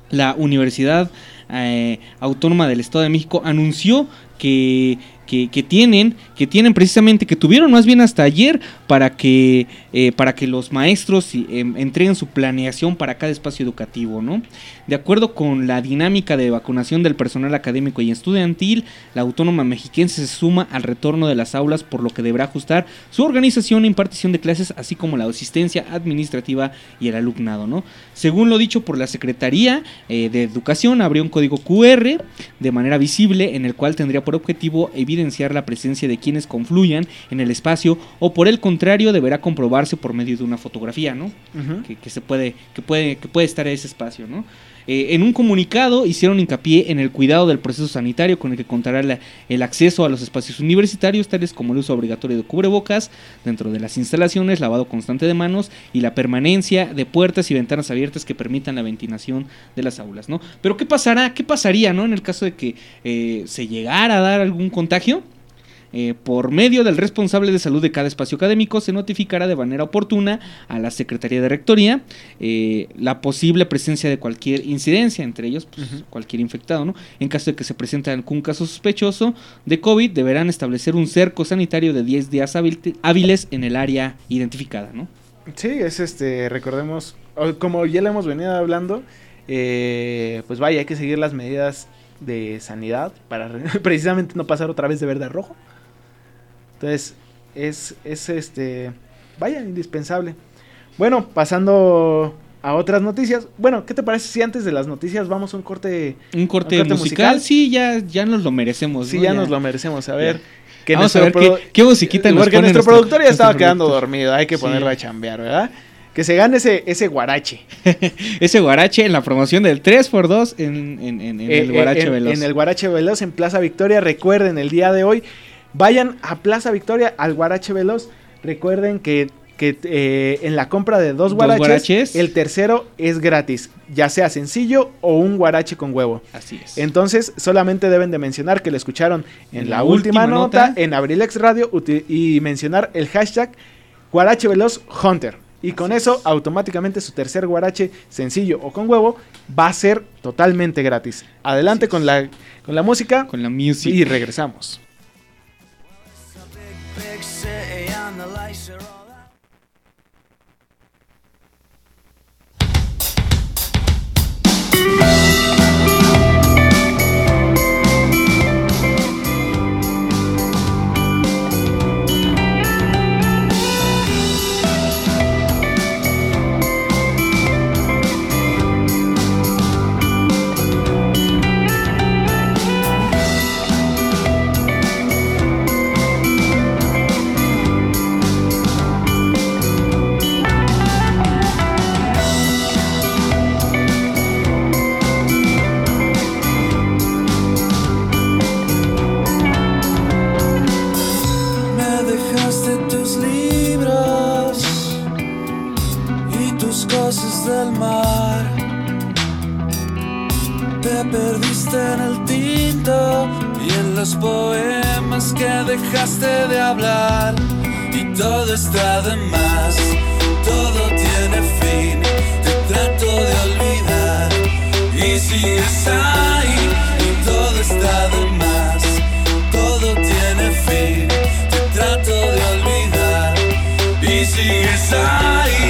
la Universidad eh, Autónoma del Estado de México anunció que, que, que tienen, que tienen precisamente, que tuvieron más bien hasta ayer para que, eh, para que los maestros eh, entreguen su planeación para cada espacio educativo, ¿no? De acuerdo con la dinámica de vacunación del personal académico y estudiantil, la Autónoma Mexiquense se suma al retorno de las aulas, por lo que deberá ajustar su organización e impartición de clases, así como la asistencia administrativa y el alumnado, ¿no? Según lo dicho por la Secretaría eh, de Educación, habría un código QR de manera visible en el cual tendría por objetivo evidenciar la presencia de quienes confluyan en el espacio o por el contrario deberá comprobarse por medio de una fotografía, ¿no? Que, que se puede, que puede, que puede estar en ese espacio, ¿no? Eh, en un comunicado hicieron hincapié en el cuidado del proceso sanitario con el que contará la- el acceso a los espacios universitarios, tales como el uso obligatorio de cubrebocas dentro de las instalaciones, lavado constante de manos y la permanencia de puertas y ventanas abiertas que permitan la ventilación de las aulas, ¿no? Pero ¿qué pasará? ¿Qué pasaría, no? En el caso de que eh, se llegara a dar algún contagio. Eh, por medio del responsable de salud de cada espacio académico se notificará de manera oportuna a la Secretaría de Rectoría eh, la posible presencia de cualquier incidencia, entre ellos pues, cualquier infectado. ¿no? En caso de que se presente algún caso sospechoso de COVID, deberán establecer un cerco sanitario de 10 días hábil- hábiles en el área identificada. ¿no? Sí, es este, recordemos, como ya lo hemos venido hablando, eh, pues vaya, hay que seguir las medidas de sanidad para re- precisamente no pasar otra vez de verde a rojo. Entonces, es, es este, vaya, indispensable. Bueno, pasando a otras noticias. Bueno, ¿qué te parece si antes de las noticias vamos a un corte? Un corte, corte musical, musical? sí, ya, ya nos lo merecemos. Sí, ¿no? ya, nos lo merecemos. A ver. que Vamos a nuestro ver qué, qué musiquita nos Porque pone nuestro, productor ya nuestro estaba quedando dormido. Hay que Sí. ponerlo a chambear, ¿verdad? Que se gane ese, ese guarache. Ese guarache en la promoción del 3x2 en, en, en- en Eh, el eh, guarache en, veloz. en el Guarache Veloz en Plaza Victoria. Recuerden, el día de hoy, vayan a Plaza Victoria, al Guarache Veloz. Recuerden que, que, eh, en la compra de dos Dos guaraches, el tercero es gratis, ya sea sencillo o un guarache con huevo. Así es. Entonces, solamente deben de mencionar que lo escucharon en, En la, la última, última nota, nota. en Abrilex Radio y mencionar el hashtag Guarache Veloz Hunter. Y con eso, automáticamente su tercer guarache sencillo o con huevo va a ser totalmente gratis. Adelante con la, con la música Con la music. y regresamos. perfect en el tinto y en los poemas que dejaste de hablar. Y todo está de más, todo tiene fin. Te trato de olvidar y sigues ahí. Y todo está de más, todo tiene fin. Te trato de olvidar y sigues ahí.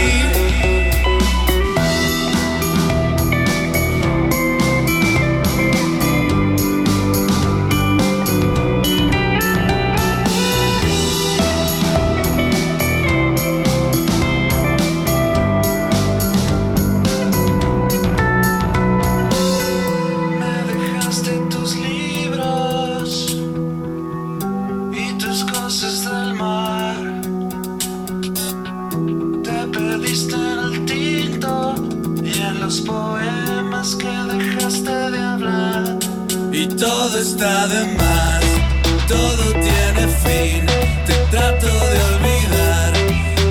Trato de olvidar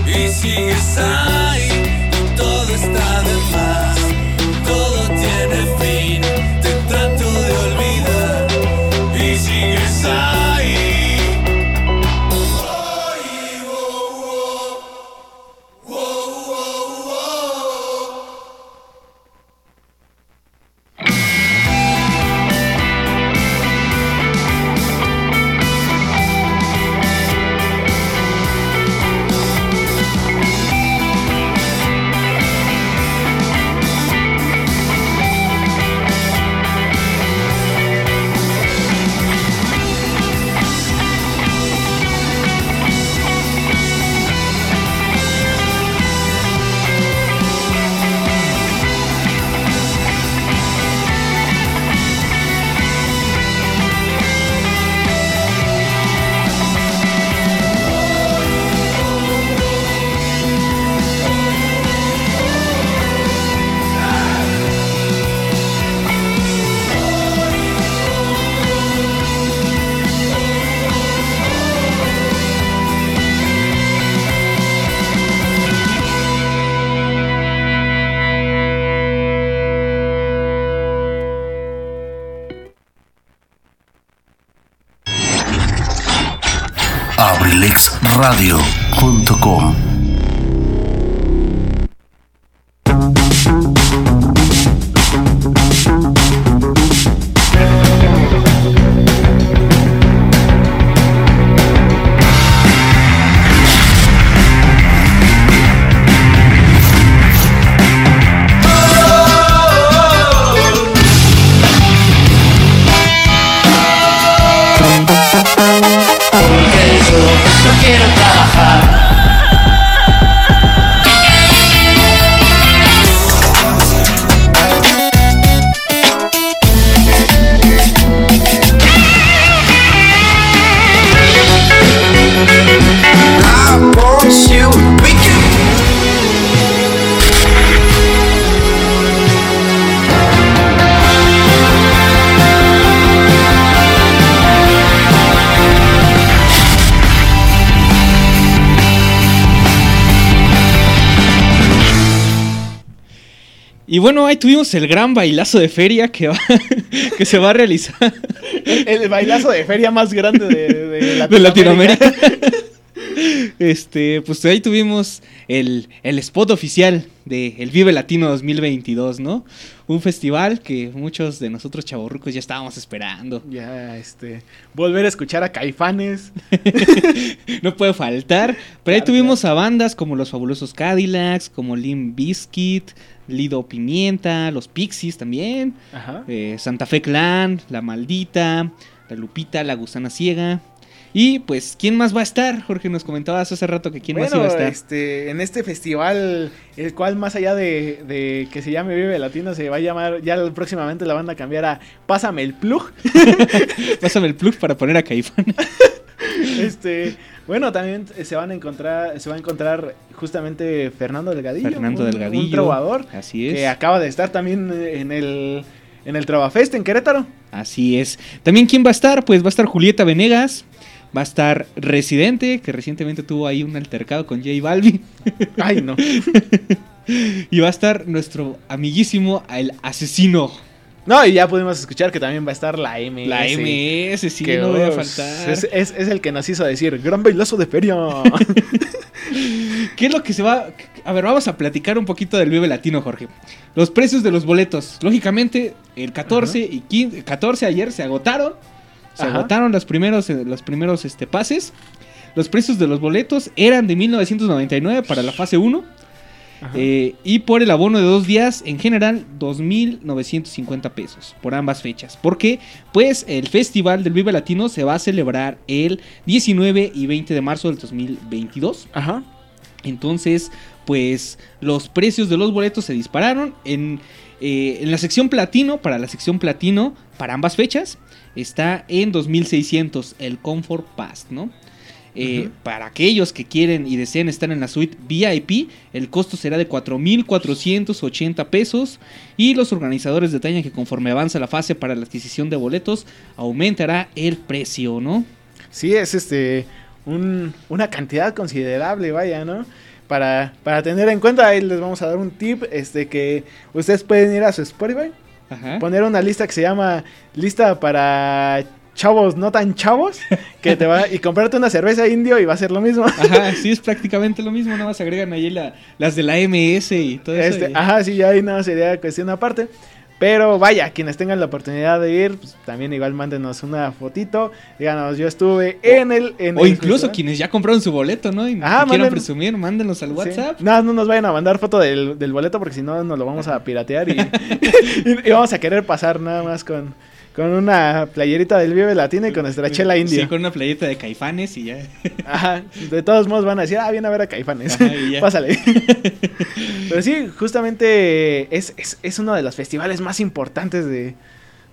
y sigues ahí. Ahí tuvimos el gran bailazo de feria que, va- que se va a realizar El, el bailazo de feria más grande de, de de Latinoamérica. Este, pues ahí tuvimos el, el spot oficial de el Vive Latino 2022, ¿no? Un festival que muchos de nosotros chavorrucos ya estábamos esperando. Ya, este. Volver a escuchar a Caifanes. No puede faltar. Pero ahí Claro, tuvimos a bandas como los fabulosos Cadillacs, como Lim Biscuit, Lido Pimienta, los Pixies también, Ajá. eh, Santa Fe Clan, La Maldita, La Lupita, La Gusana Ciega. Y pues, ¿quién más va a estar? Jorge, nos comentabas hace rato que quién más iba a estar. este, en este festival, el cual más allá de, de que se llame Vive Latino, se va a llamar, ya próximamente la van a cambiar a Pásame el Plug. Pásame el plug para poner a Caifán. este, bueno, también se van a encontrar, se va a encontrar justamente Fernando Delgadillo. Fernando un- Delgadillo. Un trovador. Así es. Que acaba de estar también en el, en el Trovafest en Querétaro. Así es. También, ¿quién va a estar? Pues va a estar Julieta Venegas. Va a estar Residente, que recientemente tuvo ahí un altercado con J Balvin. Ay, no. y va a estar nuestro amiguísimo, el asesino No, y ya pudimos escuchar que también va a estar la MS. La MS, sí, que, no voy a faltar. Es, es- es el que nos hizo decir, gran bailazo de feria. ¿Qué es lo que se va? A ver, vamos a platicar un poquito del Vive Latino, Jorge. Los precios de los boletos. Lógicamente, el 14 y 15, 14 ayer se agotaron. Se Ajá. agotaron los primeros, eh, los primeros este, pases. Los precios de los boletos eran de 1999 para la fase 1. Eh, y por el abono de dos días, en general, 2.950 pesos por ambas fechas. Porque, pues, el Festival del Vive Latino se va a celebrar el 19 y 20 de marzo del 2022. Ajá. Entonces, pues los precios de los boletos se dispararon. En, eh, en la sección platino, para la sección platino, para ambas fechas, está en 2600 el Comfort Pass, ¿no? Eh. Para aquellos que quieren y deseen estar en la suite VIP, el costo será de 4.480 pesos y los organizadores detallan que conforme avanza la fase para la adquisición de boletos, aumentará el precio, ¿no? Sí, es este un- una cantidad considerable, vaya, ¿no? Para, para tener en cuenta, ahí les vamos a dar un tip, este que ustedes pueden ir a su Spotify, Ajá. poner una lista que se llama lista para chavos no tan chavos, que te va y comprarte una cerveza indio y va a ser lo mismo. Ajá, sí, es prácticamente lo mismo, nada más agregan ahí la- las de la MS y todo eso. Este, y- ajá, sí, ya ahí no sería cuestión aparte. Pero vaya, quienes tengan la oportunidad de ir, pues, también igual mándenos una fotito. Díganos, yo estuve en el. En O el incluso festival. quienes ya compraron su boleto, ¿no? Y quieran presumir, mándenlos al Sí. WhatsApp. No, no nos vayan a mandar foto del, del boleto porque si no nos lo vamos a piratear y, y- y vamos a querer pasar nada más con, con una playerita del Vive Latino y con nuestra chela india. Sí, con una playeta de caifanes y ya. Ajá, de todos modos van a decir, ah, viene a ver a Caifanes. Ajá. Pásale. Pero sí, justamente es, es, es uno de los festivales más importantes de,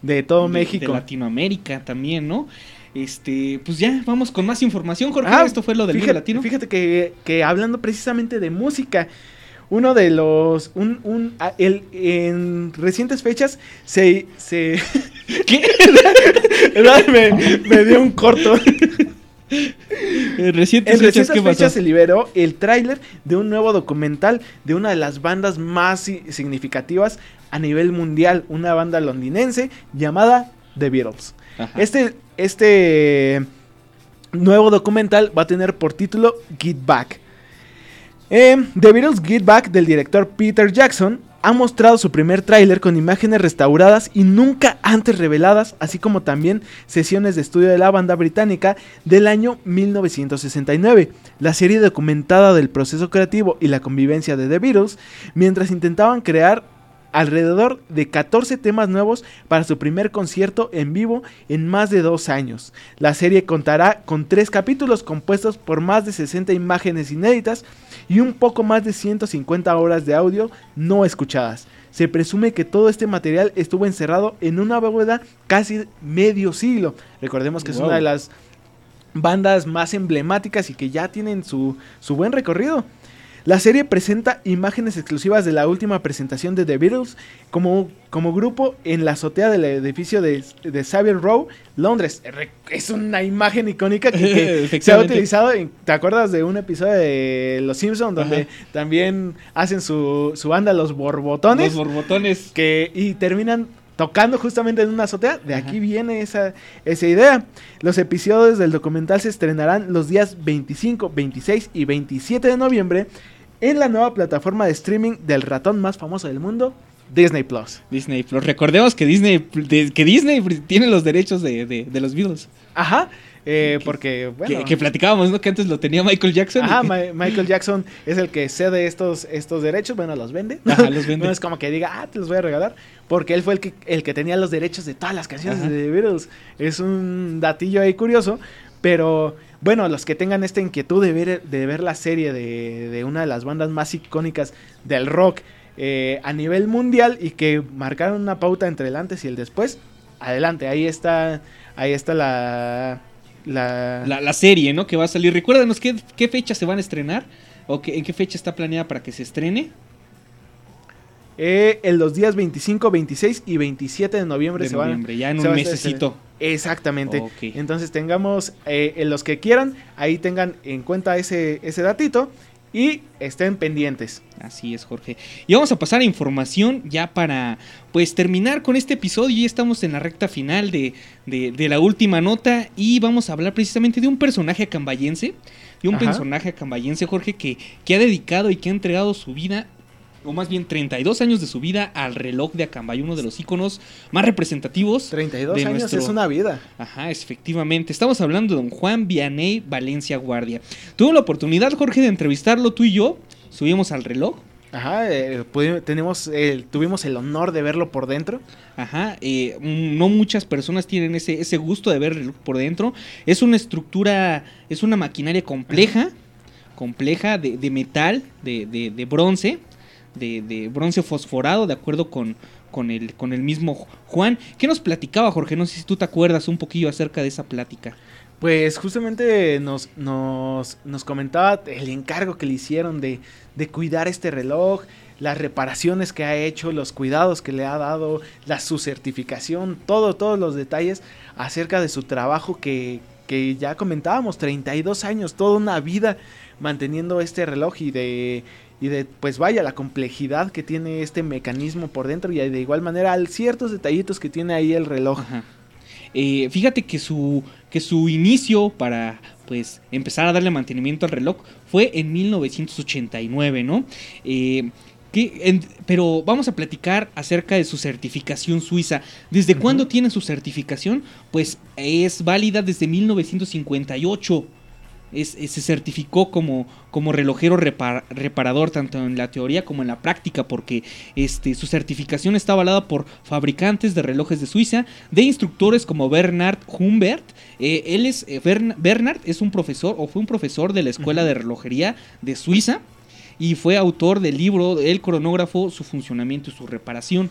de todo De- México. De Latinoamérica también, ¿no? Este, pues ya, vamos con más información, Jorge. Ah, Esto fue lo del Vive fíjate, Latino. Fíjate que, que hablando precisamente de música, uno de los. Un, un, a- el, en recientes fechas se. se ¿Qué? me, me dio un corto. En recientes En fechas, se liberó el tráiler de un nuevo documental de una de las bandas más si- significativas a nivel mundial, una banda londinense llamada The Beatles. Ajá. Este, este nuevo documental va a tener por título Get Back. Eh, The Beatles Get Back del director Peter Jackson ha mostrado su primer tráiler con imágenes restauradas y nunca antes reveladas, así como también sesiones de estudio de la banda británica del año 1969. La serie documentada del proceso creativo y la convivencia de The Beatles mientras intentaban crear alrededor de 14 temas nuevos para su primer concierto en vivo en más de dos años. La serie contará con tres capítulos compuestos por más de 60 imágenes inéditas y un poco más de 150 horas de audio no escuchadas. Se presume que todo este material estuvo encerrado en una bóveda casi medio siglo. Recordemos que es una de las bandas más emblemáticas y que ya tienen su, su buen recorrido. La serie presenta imágenes exclusivas de la última presentación de The Beatles como, como grupo en la azotea del edificio de, de Savile Row, Londres. Re- Es una imagen icónica que, que se ha utilizado. en- ¿Te acuerdas de un episodio de Los Simpsons donde Ajá. también hacen su, su banda Los Borbotones? Los borbotones. que y terminan tocando justamente en una azotea. De Ajá. aquí viene esa, esa idea. Los episodios del documental se estrenarán los días 25, 26 y 27 de noviembre en la nueva plataforma de streaming del ratón más famoso del mundo, Disney Plus. Disney Plus. Recordemos que Disney, que Disney tiene los derechos de, de- de los Beatles. Ajá. eh, Que- porque, bueno. que, que platicábamos, ¿no? Que antes lo tenía Michael Jackson. Ajá, Ma- Michael Jackson es el que cede estos, estos derechos, bueno, los vende. Ajá, los vende. No es como que diga, ah, te los voy a regalar, porque él fue el que, el que tenía los derechos de todas las canciones Ajá. de The Beatles. Es un datillo ahí curioso, pero bueno, los que tengan esta inquietud de ver, de ver la serie de, de una de las bandas más icónicas del rock eh, a nivel mundial y que marcaron una pauta entre el antes y el después, adelante, ahí está, ahí está la... la, la, serie, ¿no? Que va a salir. Recuérdanos qué, qué fecha se van a estrenar. ¿O qué- en qué fecha está planeada para que se estrene? Eh, en los días 25, 26 y 27 de noviembre De se van noviembre, ya en un mesecito. estrenando. Exactamente. Entonces tengamos eh, en los que quieran, ahí tengan en cuenta ese, ese datito. y estén pendientes. Así es, Jorge. Y vamos a pasar a información ya para pues terminar con este episodio. Ya estamos en la recta final de, de- de la última nota y vamos a hablar precisamente de un personaje acambayense. De un Ajá. personaje acambayense, Jorge, que, que ha dedicado y que ha entregado su vida, o más bien 32 años de su vida, al reloj de Acambay, uno de los íconos más representativos. 32 de años nuestro- es una vida. Ajá, efectivamente. Estamos hablando de don Juan Vianney Valencia Guardia. Tuve la oportunidad, Jorge, de entrevistarlo tú y yo. Subimos al reloj. Ajá, eh, tenemos, el- tuvimos el honor de verlo por dentro. Ajá, eh, no muchas personas tienen ese, ese gusto de ver el reloj por dentro. Es una estructura, es una maquinaria compleja, compleja de, de metal, de, de- de bronce, de, bronce fosforado, de acuerdo con, con, el, con el mismo Juan. ¿Qué nos platicaba, Jorge? No sé si tú te acuerdas un poquillo acerca de esa plática. Pues justamente nos, nos, nos comentaba el encargo que le hicieron de, de cuidar este reloj, las reparaciones que ha hecho, los cuidados que le ha dado, la, su certificación, todo, todos los detalles acerca de su trabajo que, que ya comentábamos, 32 años, toda una vida manteniendo este reloj y de, y de, pues vaya, la complejidad que tiene este mecanismo por dentro y de igual manera ciertos detallitos que tiene ahí el reloj. Eh, fíjate que su, que su inicio para pues empezar a darle mantenimiento al reloj fue en 1989, ¿no? Eh, que, en- pero vamos a platicar acerca de su certificación suiza. ¿Desde cuándo tiene su certificación? Pues es válida desde 1958. Es- es- se certificó como, como relojero repar- reparador tanto en la teoría como en la práctica porque este, su certificación está avalada por fabricantes de relojes de Suiza, de instructores como Bernard Humbert. Eh, él es, eh, Bern- Bernard es un profesor o fue un profesor de la Escuela de Relojería de Suiza y fue autor del libro El cronógrafo, su funcionamiento y su reparación.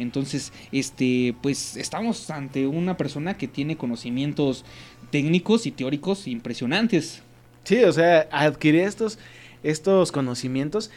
Entonces, este, pues estamos ante una persona que tiene conocimientos técnicos y teóricos impresionantes. Sí, o sea, adquirir estos, estos conocimientos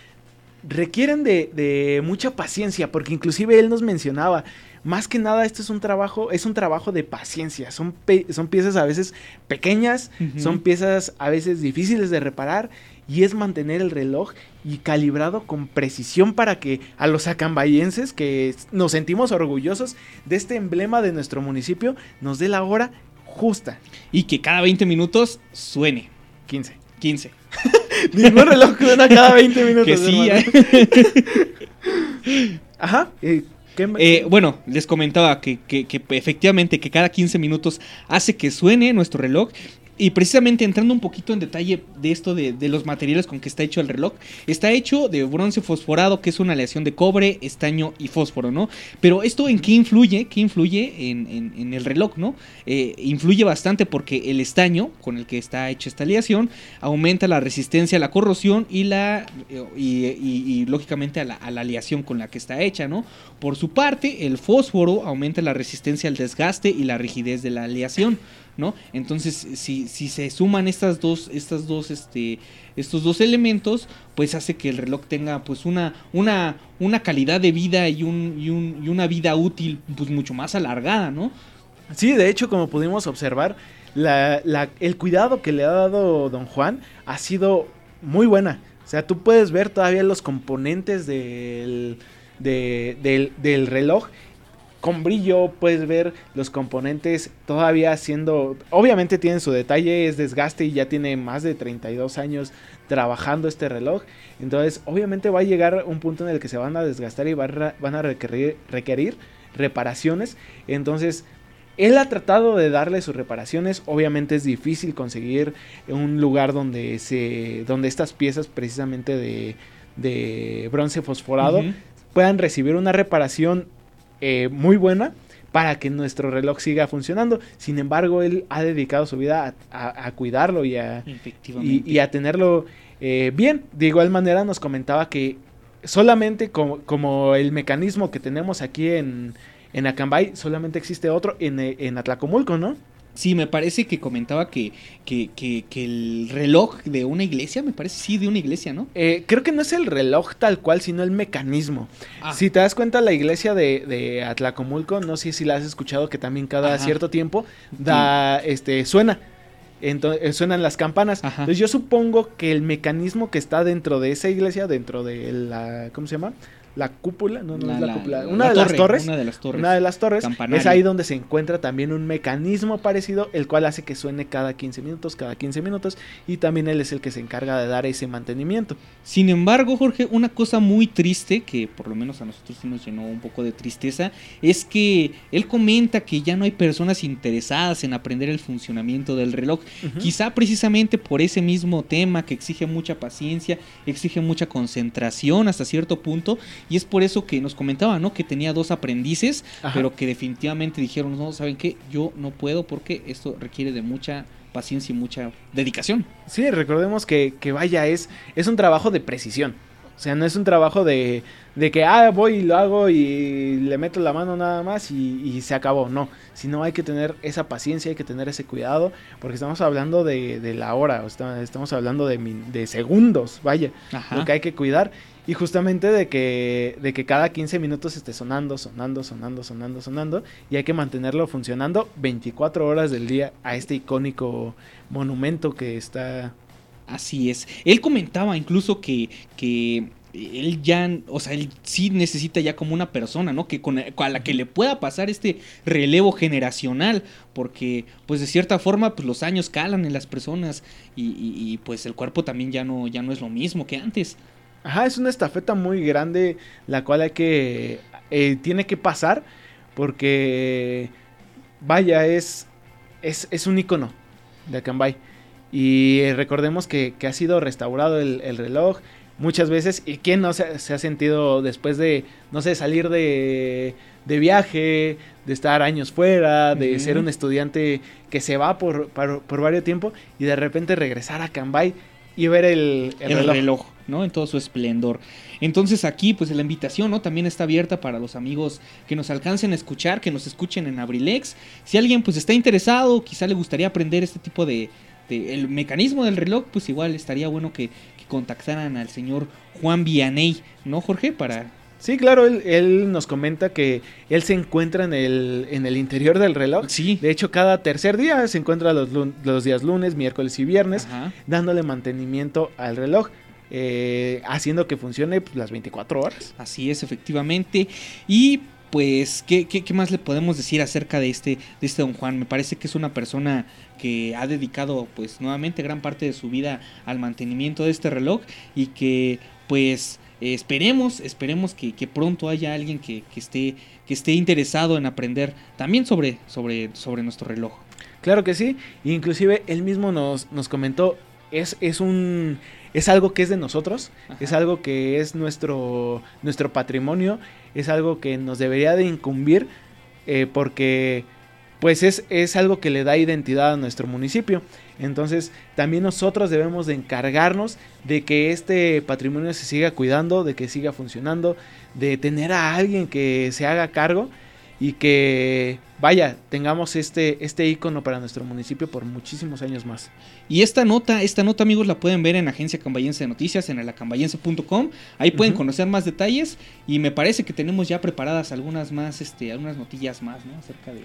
requieren de, de mucha paciencia, porque inclusive él nos mencionaba, más que nada esto es un trabajo, es un trabajo de paciencia, son, son piezas a veces pequeñas, son piezas a veces difíciles de reparar y es mantener el reloj y calibrado con precisión para que a los acambayenses que nos sentimos orgullosos de este emblema de nuestro municipio nos dé la hora justa, Y que cada 20 minutos suene. 15. 15. Ningún reloj suena cada 20 minutos. Que sí. ¿eh? Ajá. eh, ¿qué me- Eh, bueno, les comentaba que, que- que efectivamente que cada 15 minutos hace que suene nuestro reloj. Y precisamente entrando un poquito en detalle de esto de, de los materiales con que está hecho el reloj, está hecho de bronce fosforado, que es una aleación de cobre, estaño y fósforo, ¿no? Pero esto en qué influye, qué influye en, en- el reloj, ¿no? Eh, influye bastante porque el estaño con el que está hecha esta aleación aumenta la resistencia a la corrosión y la y- y, lógicamente a la, a la aleación con la que está hecha, ¿no? Por su parte, el fósforo aumenta la resistencia al desgaste y la rigidez de la aleación, Entonces, si, se suman estas dos, este, estos dos elementos, pues hace que el reloj tenga pues una, calidad de vida y, un, y, un- y una vida útil pues mucho más alargada, ¿no? Sí, de hecho, como pudimos observar, el cuidado que le ha dado don Juan ha sido muy buena. O sea, tú puedes ver todavía los componentes del, de- del, del reloj con brillo, puedes ver los componentes todavía siendo... Obviamente tienen su detalle, es desgaste y ya tiene más de 32 años trabajando este reloj. Entonces, obviamente va a llegar un punto en el que se van a desgastar y van a, requerir, requerir reparaciones. Entonces, él ha tratado de darle sus reparaciones. Obviamente es difícil conseguir un lugar donde se. donde estas piezas precisamente de, de bronce fosforado puedan recibir una reparación eh, muy buena para que nuestro reloj siga funcionando. Sin embargo, él ha dedicado su vida a, a- a cuidarlo y a, y, a tenerlo eh, bien. De igual manera nos comentaba que solamente como, como el mecanismo que tenemos aquí en, en Acambay, solamente existe otro en, en Atlacomulco, ¿no? Sí, me parece que comentaba que, que, que, que el reloj de una iglesia, me parece, sí, de una iglesia, ¿no? Eh, creo que no es el reloj tal cual, sino el mecanismo. Ah. Si te das cuenta, la iglesia de, de Atlacomulco, no sé si la has escuchado, que también cada Ajá. cierto tiempo da, este, suena. entonces suenan las campanas. Ajá. Entonces yo supongo que el mecanismo que está dentro de esa iglesia, dentro de la, ¿cómo se llama? La cúpula, no, no La- es la, la- cúpula, la una de las torre, torres. una de las torres. Una de las torres. Campanario. Es ahí donde se encuentra también un mecanismo parecido, el cual hace que suene cada 15 minutos, cada 15 minutos, y también él es el que se encarga de dar ese mantenimiento. Sin embargo, Jorge, una cosa muy triste, que por lo menos a nosotros sí nos llenó un poco de tristeza, es que él comenta que ya no hay personas interesadas en aprender el funcionamiento del reloj. Quizá precisamente por ese mismo tema que exige mucha paciencia, exige mucha concentración hasta cierto punto, y es por eso que nos comentaba, ¿no? Que tenía dos aprendices, Ajá. pero que definitivamente dijeron, no, ¿saben qué? Yo no puedo porque esto requiere de mucha paciencia y mucha dedicación. Sí, recordemos que, que vaya, es, es un trabajo de precisión. O sea, no es un trabajo de, de que, ah, voy y lo hago y le meto la mano nada más y, y se acabó. No, sino hay que tener esa paciencia, hay que tener ese cuidado, porque estamos hablando de, de la hora, estamos hablando de, de segundos, vaya, Ajá. lo que hay que cuidar. Y justamente de que, de que cada 15 minutos esté sonando, sonando, sonando, sonando, sonando. Y hay que mantenerlo funcionando 24 horas del día a este icónico monumento que está Así es. Él comentaba incluso que, que él ya, o sea, él sí necesita ya como una persona, ¿no? Que con, a la que le pueda pasar este relevo generacional, porque pues de cierta forma pues los años calan en las personas y, y- y, pues el cuerpo también ya no, ya no es lo mismo que antes. Ajá, es una estafeta muy grande la cual hay que eh, tiene que pasar porque vaya es es, es un icono de Akanbay y eh, recordemos que, que ha sido restaurado el, el reloj muchas veces y quién no se, se ha sentido después de no sé salir de, de viaje de estar años fuera de ser un estudiante que se va por, por, por varios tiempo y de repente regresar a Akanbay y ver el, el el reloj. reloj. ¿No? En todo su esplendor. Entonces aquí, pues la invitación, ¿no? También está abierta para los amigos que nos alcancen a escuchar, que nos escuchen en Abrilex. Si alguien, pues, está interesado, quizá le gustaría aprender este tipo de, de- el mecanismo del reloj, pues igual estaría bueno que, que contactaran al señor Juan Vianey, ¿no, Jorge? Para... Sí, claro, él, él nos comenta que él se encuentra en el, en el interior del reloj. Sí. De hecho, cada tercer día se encuentra los, los días lunes, miércoles y viernes, Ajá. dándole mantenimiento al reloj, eh, haciendo que funcione pues, las 24 horas. Así es, efectivamente. Y pues, ¿qué, qué, qué más le podemos decir acerca de este, de este don Juan? Me parece que es una persona que ha dedicado, pues, nuevamente gran parte de su vida al mantenimiento de este reloj y que, pues, esperemos, esperemos que, que pronto haya alguien que, que esté, que esté interesado en aprender también sobre, sobre, sobre nuestro reloj. Claro que sí, inclusive él mismo nos, nos comentó, es, es un... Es algo que es de nosotros, Ajá. es algo que es nuestro, nuestro patrimonio, es algo que nos debería de incumbir eh, porque pues es, es algo que le da identidad a nuestro municipio. Entonces también nosotros debemos de encargarnos de que este patrimonio se siga cuidando, de que siga funcionando, de tener a alguien que se haga cargo y que vaya, tengamos este, este icono para nuestro municipio por muchísimos años más. Y esta nota, esta nota amigos la pueden ver en Agencia Cambayense de Noticias, en elacambayense.com. Ahí pueden conocer más detalles y me parece que tenemos ya preparadas algunas más, este, algunas notillas más, ¿no? Acerca de,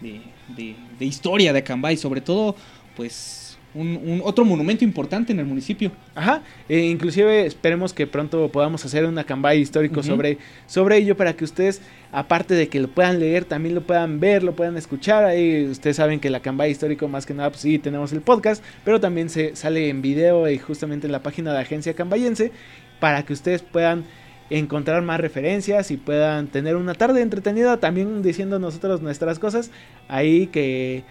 de, de- de historia de Acambay, sobre todo, pues, un, un otro monumento importante en el municipio. Ajá, e inclusive esperemos que pronto podamos hacer una cambay histórico sobre, sobre ello para que ustedes, aparte de que lo puedan leer, también lo puedan ver, lo puedan escuchar. Ahí ustedes saben que la cambay histórico más que nada, pues sí, tenemos el podcast, pero también se sale en video y justamente en la página de Agencia Cambayense para que ustedes puedan encontrar más referencias y puedan tener una tarde entretenida también diciendo nosotros nuestras cosas ahí que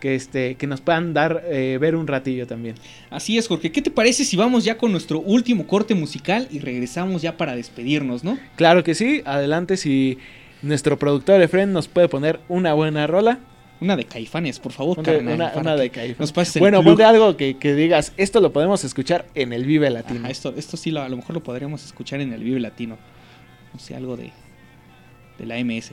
que este que nos puedan dar eh, ver un ratillo también. Así es, Jorge. ¿Qué te parece si vamos ya con nuestro último corte musical y regresamos ya para despedirnos, no? Claro que sí, adelante si nuestro productor Efren nos puede poner una buena rola. Una de Caifanes, por favor, Ponte carnal, una, de Caifanes. Nos pases el Bueno, ponte algo que, que digas, esto lo podemos escuchar en el Vive Latino. Ajá, esto, esto sí lo- a lo mejor lo podríamos escuchar en el Vive Latino. No sé, algo de, de la MS.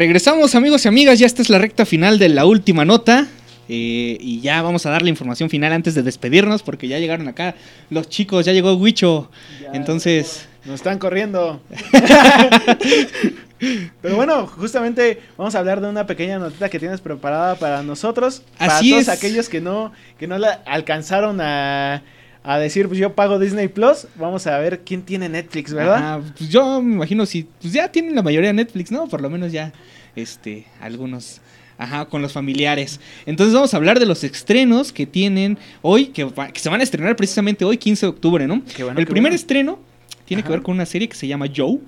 regresamos amigos y amigas, ya esta es la recta final de la última nota. eh, y ya vamos a dar la información final antes de despedirnos porque ya llegaron acá los chicos, ya llegó Huicho. Entonces, Nos están corriendo. Pero bueno, justamente vamos a hablar de una pequeña notita que tienes preparada para nosotros. Para Así todos es. aquellos que no, que no la alcanzaron a, a decir, pues yo pago Disney Plus. Vamos a ver quién tiene Netflix, ¿verdad? ajá, pues yo me imagino si pues ya tienen la mayoría Netflix, ¿no? Por lo menos ya este algunos Ajá, con los familiares. Entonces vamos a hablar de los estrenos que tienen hoy, que, se van a estrenar precisamente hoy, 15 de octubre, ¿no? Qué bueno, El qué primer bueno. estreno tiene que ver con una serie que se llama Joe,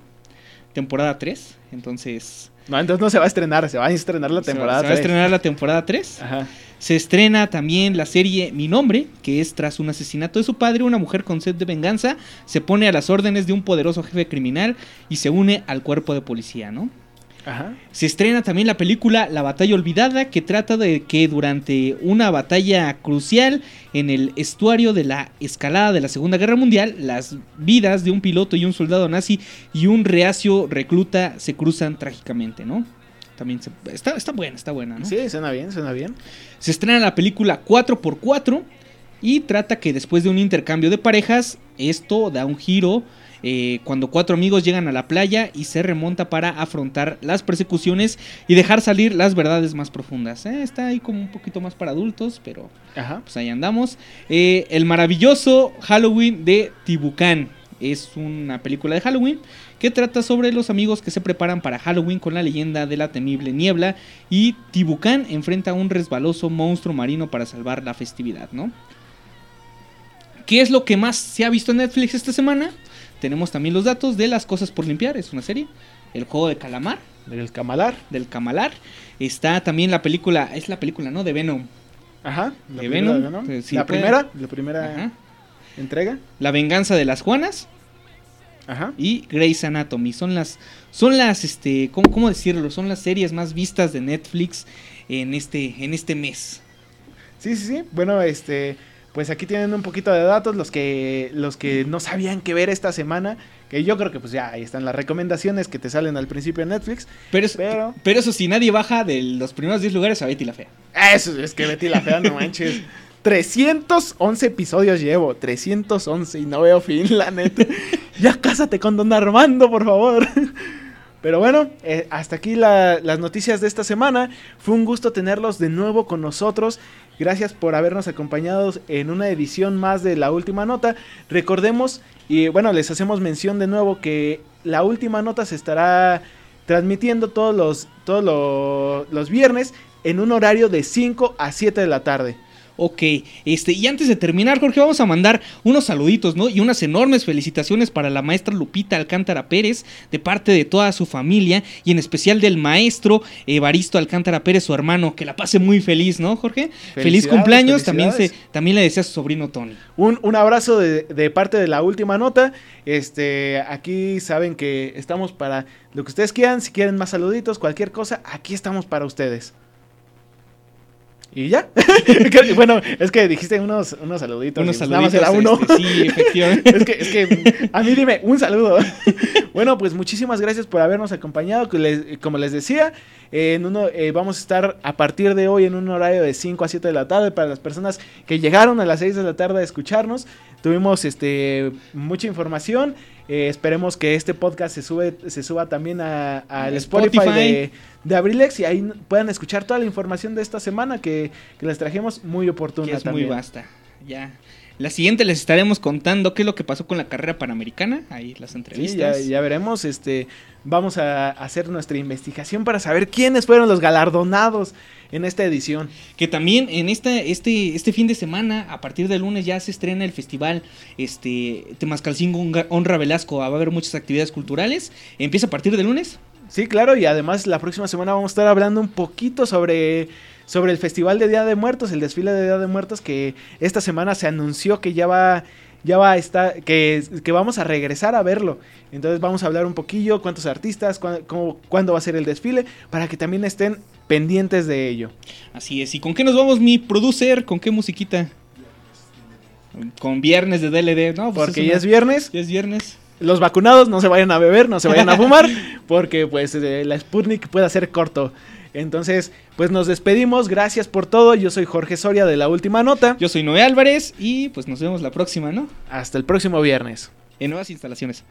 temporada 3. Entonces, No, entonces no se va a estrenar, se va a estrenar la se va- temporada. se va a tres. estrenar la temporada 3. Ajá. Se estrena también la serie Mi Nombre, que es tras un asesinato de su padre, una mujer con sed de venganza se pone a las órdenes de un poderoso jefe criminal y se une al cuerpo de policía, ¿no? Ajá. Se estrena también la película La batalla olvidada, que trata de que durante una batalla crucial en el estuario de la escalada de la Segunda Guerra Mundial, las vidas de un piloto y un soldado nazi y un reacio recluta se cruzan trágicamente, ¿no? También se- está, está buena, está buena, ¿no? Sí, suena bien, suena bien. Se estrena la película 4x4 y trata que después de un intercambio de parejas, esto da un giro eh, cuando cuatro amigos llegan a la playa y se remonta para afrontar las persecuciones y dejar salir las verdades más profundas. Eh, está ahí como un poquito más para adultos, pero Ajá. pues ahí andamos. Eh, el maravilloso Halloween de Tibucán. Es una película de Halloween que trata sobre los amigos que se preparan para Halloween con la leyenda de la temible niebla y Tibucán enfrenta a un resbaloso monstruo marino para salvar la festividad, ¿no? ¿Qué es lo que más se ha visto en Netflix esta semana? Tenemos también los datos de Las Cosas por Limpiar, es una serie. El juego de calamar, Del Camalar. del camalar. Está también la película, es la película, ¿no? De Venom. Ajá. La De Venom, sí, la puede- primera, la primera Ajá. entrega. La venganza de las Juanas. Ajá. y Grey's Anatomy. Son las, son las, este, ¿cómo, cómo decirlo? Son las series más vistas de Netflix en este, en este mes. Sí, sí, sí. Bueno, este, pues aquí tienen un poquito de datos los que los que no sabían qué ver esta semana, que yo creo que pues ya ahí están las recomendaciones que te salen al principio de Netflix. Pero, es- Pero- pero eso sí, nadie baja de los primeros 10 lugares a Betty la Fea. Eso es que Betty la fea, no manches. 311 episodios llevo, 311 y no veo fin, la neta. Ya cásate con Don Armando, por favor. Pero bueno, eh, hasta aquí la- las noticias de esta semana. Fue un gusto tenerlos de nuevo con nosotros. Gracias por habernos acompañado en una edición más de La Última Nota. Recordemos, y bueno, les hacemos mención de nuevo que La Última Nota se estará transmitiendo todos los, todos lo- los viernes en un horario de 5 a 7 de la tarde. Ok, este, y antes de terminar, Jorge, vamos a mandar unos saluditos, ¿no? Y unas enormes felicitaciones para la maestra Lupita Alcántara Pérez, de parte de toda su familia, y en especial del maestro Evaristo Alcántara Pérez, su hermano, que la pase muy feliz, ¿no, Jorge? Feliz cumpleaños, también, se, también le desea a su sobrino Tony. Un, un abrazo de, de parte de la última nota. Este, aquí saben que estamos para lo que ustedes quieran. Si quieren más saluditos, cualquier cosa, aquí estamos para ustedes. Y ya. Bueno, es que dijiste unos, unos saluditos. Unos y pues nada más saluditos. era uno. este, sí, efectivamente. es, que, es que a mí dime un saludo. bueno, pues muchísimas gracias por habernos acompañado. Que les- como les decía, eh, en uno, eh, vamos a estar a partir de hoy en un horario de 5 a 7 de la tarde para las personas que llegaron a las 6 de la tarde a escucharnos. Tuvimos este mucha información. Eh, esperemos que este podcast se sube se suba también a- al Spotify, Spotify. de, de Abrilex y ahí puedan escuchar toda la información de esta semana que, que les trajimos muy oportuna que es también. muy vasta. Ya. La siguiente les estaremos contando qué es lo que pasó con la carrera panamericana. Ahí las Sí, entrevistas. ya, ya veremos. Este, vamos a hacer nuestra investigación para saber quiénes fueron los galardonados en esta edición. Que también en esta, este, este fin de semana, a partir del lunes, ya se estrena el festival este, Temascalcingo Honra- Honra Velasco. Va a haber muchas actividades culturales. Empieza a partir del lunes. Sí, claro, y además la próxima semana vamos a estar hablando un poquito sobre, sobre el Festival de Día de Muertos, el desfile de Día de Muertos, que esta semana se anunció que ya va, ya va a estar, que, que vamos a regresar a verlo. Entonces vamos a hablar un poquillo, cuántos artistas, cómo- cuándo va a ser el desfile, para que también estén pendientes de ello. Así es. ¿Y con qué nos vamos, mi producer? ¿Con qué musiquita? Con viernes de DLD, ¿no? Pues Porque es ya es viernes. ya es viernes. los vacunados no se vayan a beber, no se vayan a fumar, porque pues eh, la Sputnik puede ser corto. Entonces, pues nos despedimos, gracias por todo, yo soy Jorge Soria de La Última Nota, Yo soy Noé Álvarez y pues nos vemos la próxima, ¿no? hasta el próximo viernes. En nuevas instalaciones.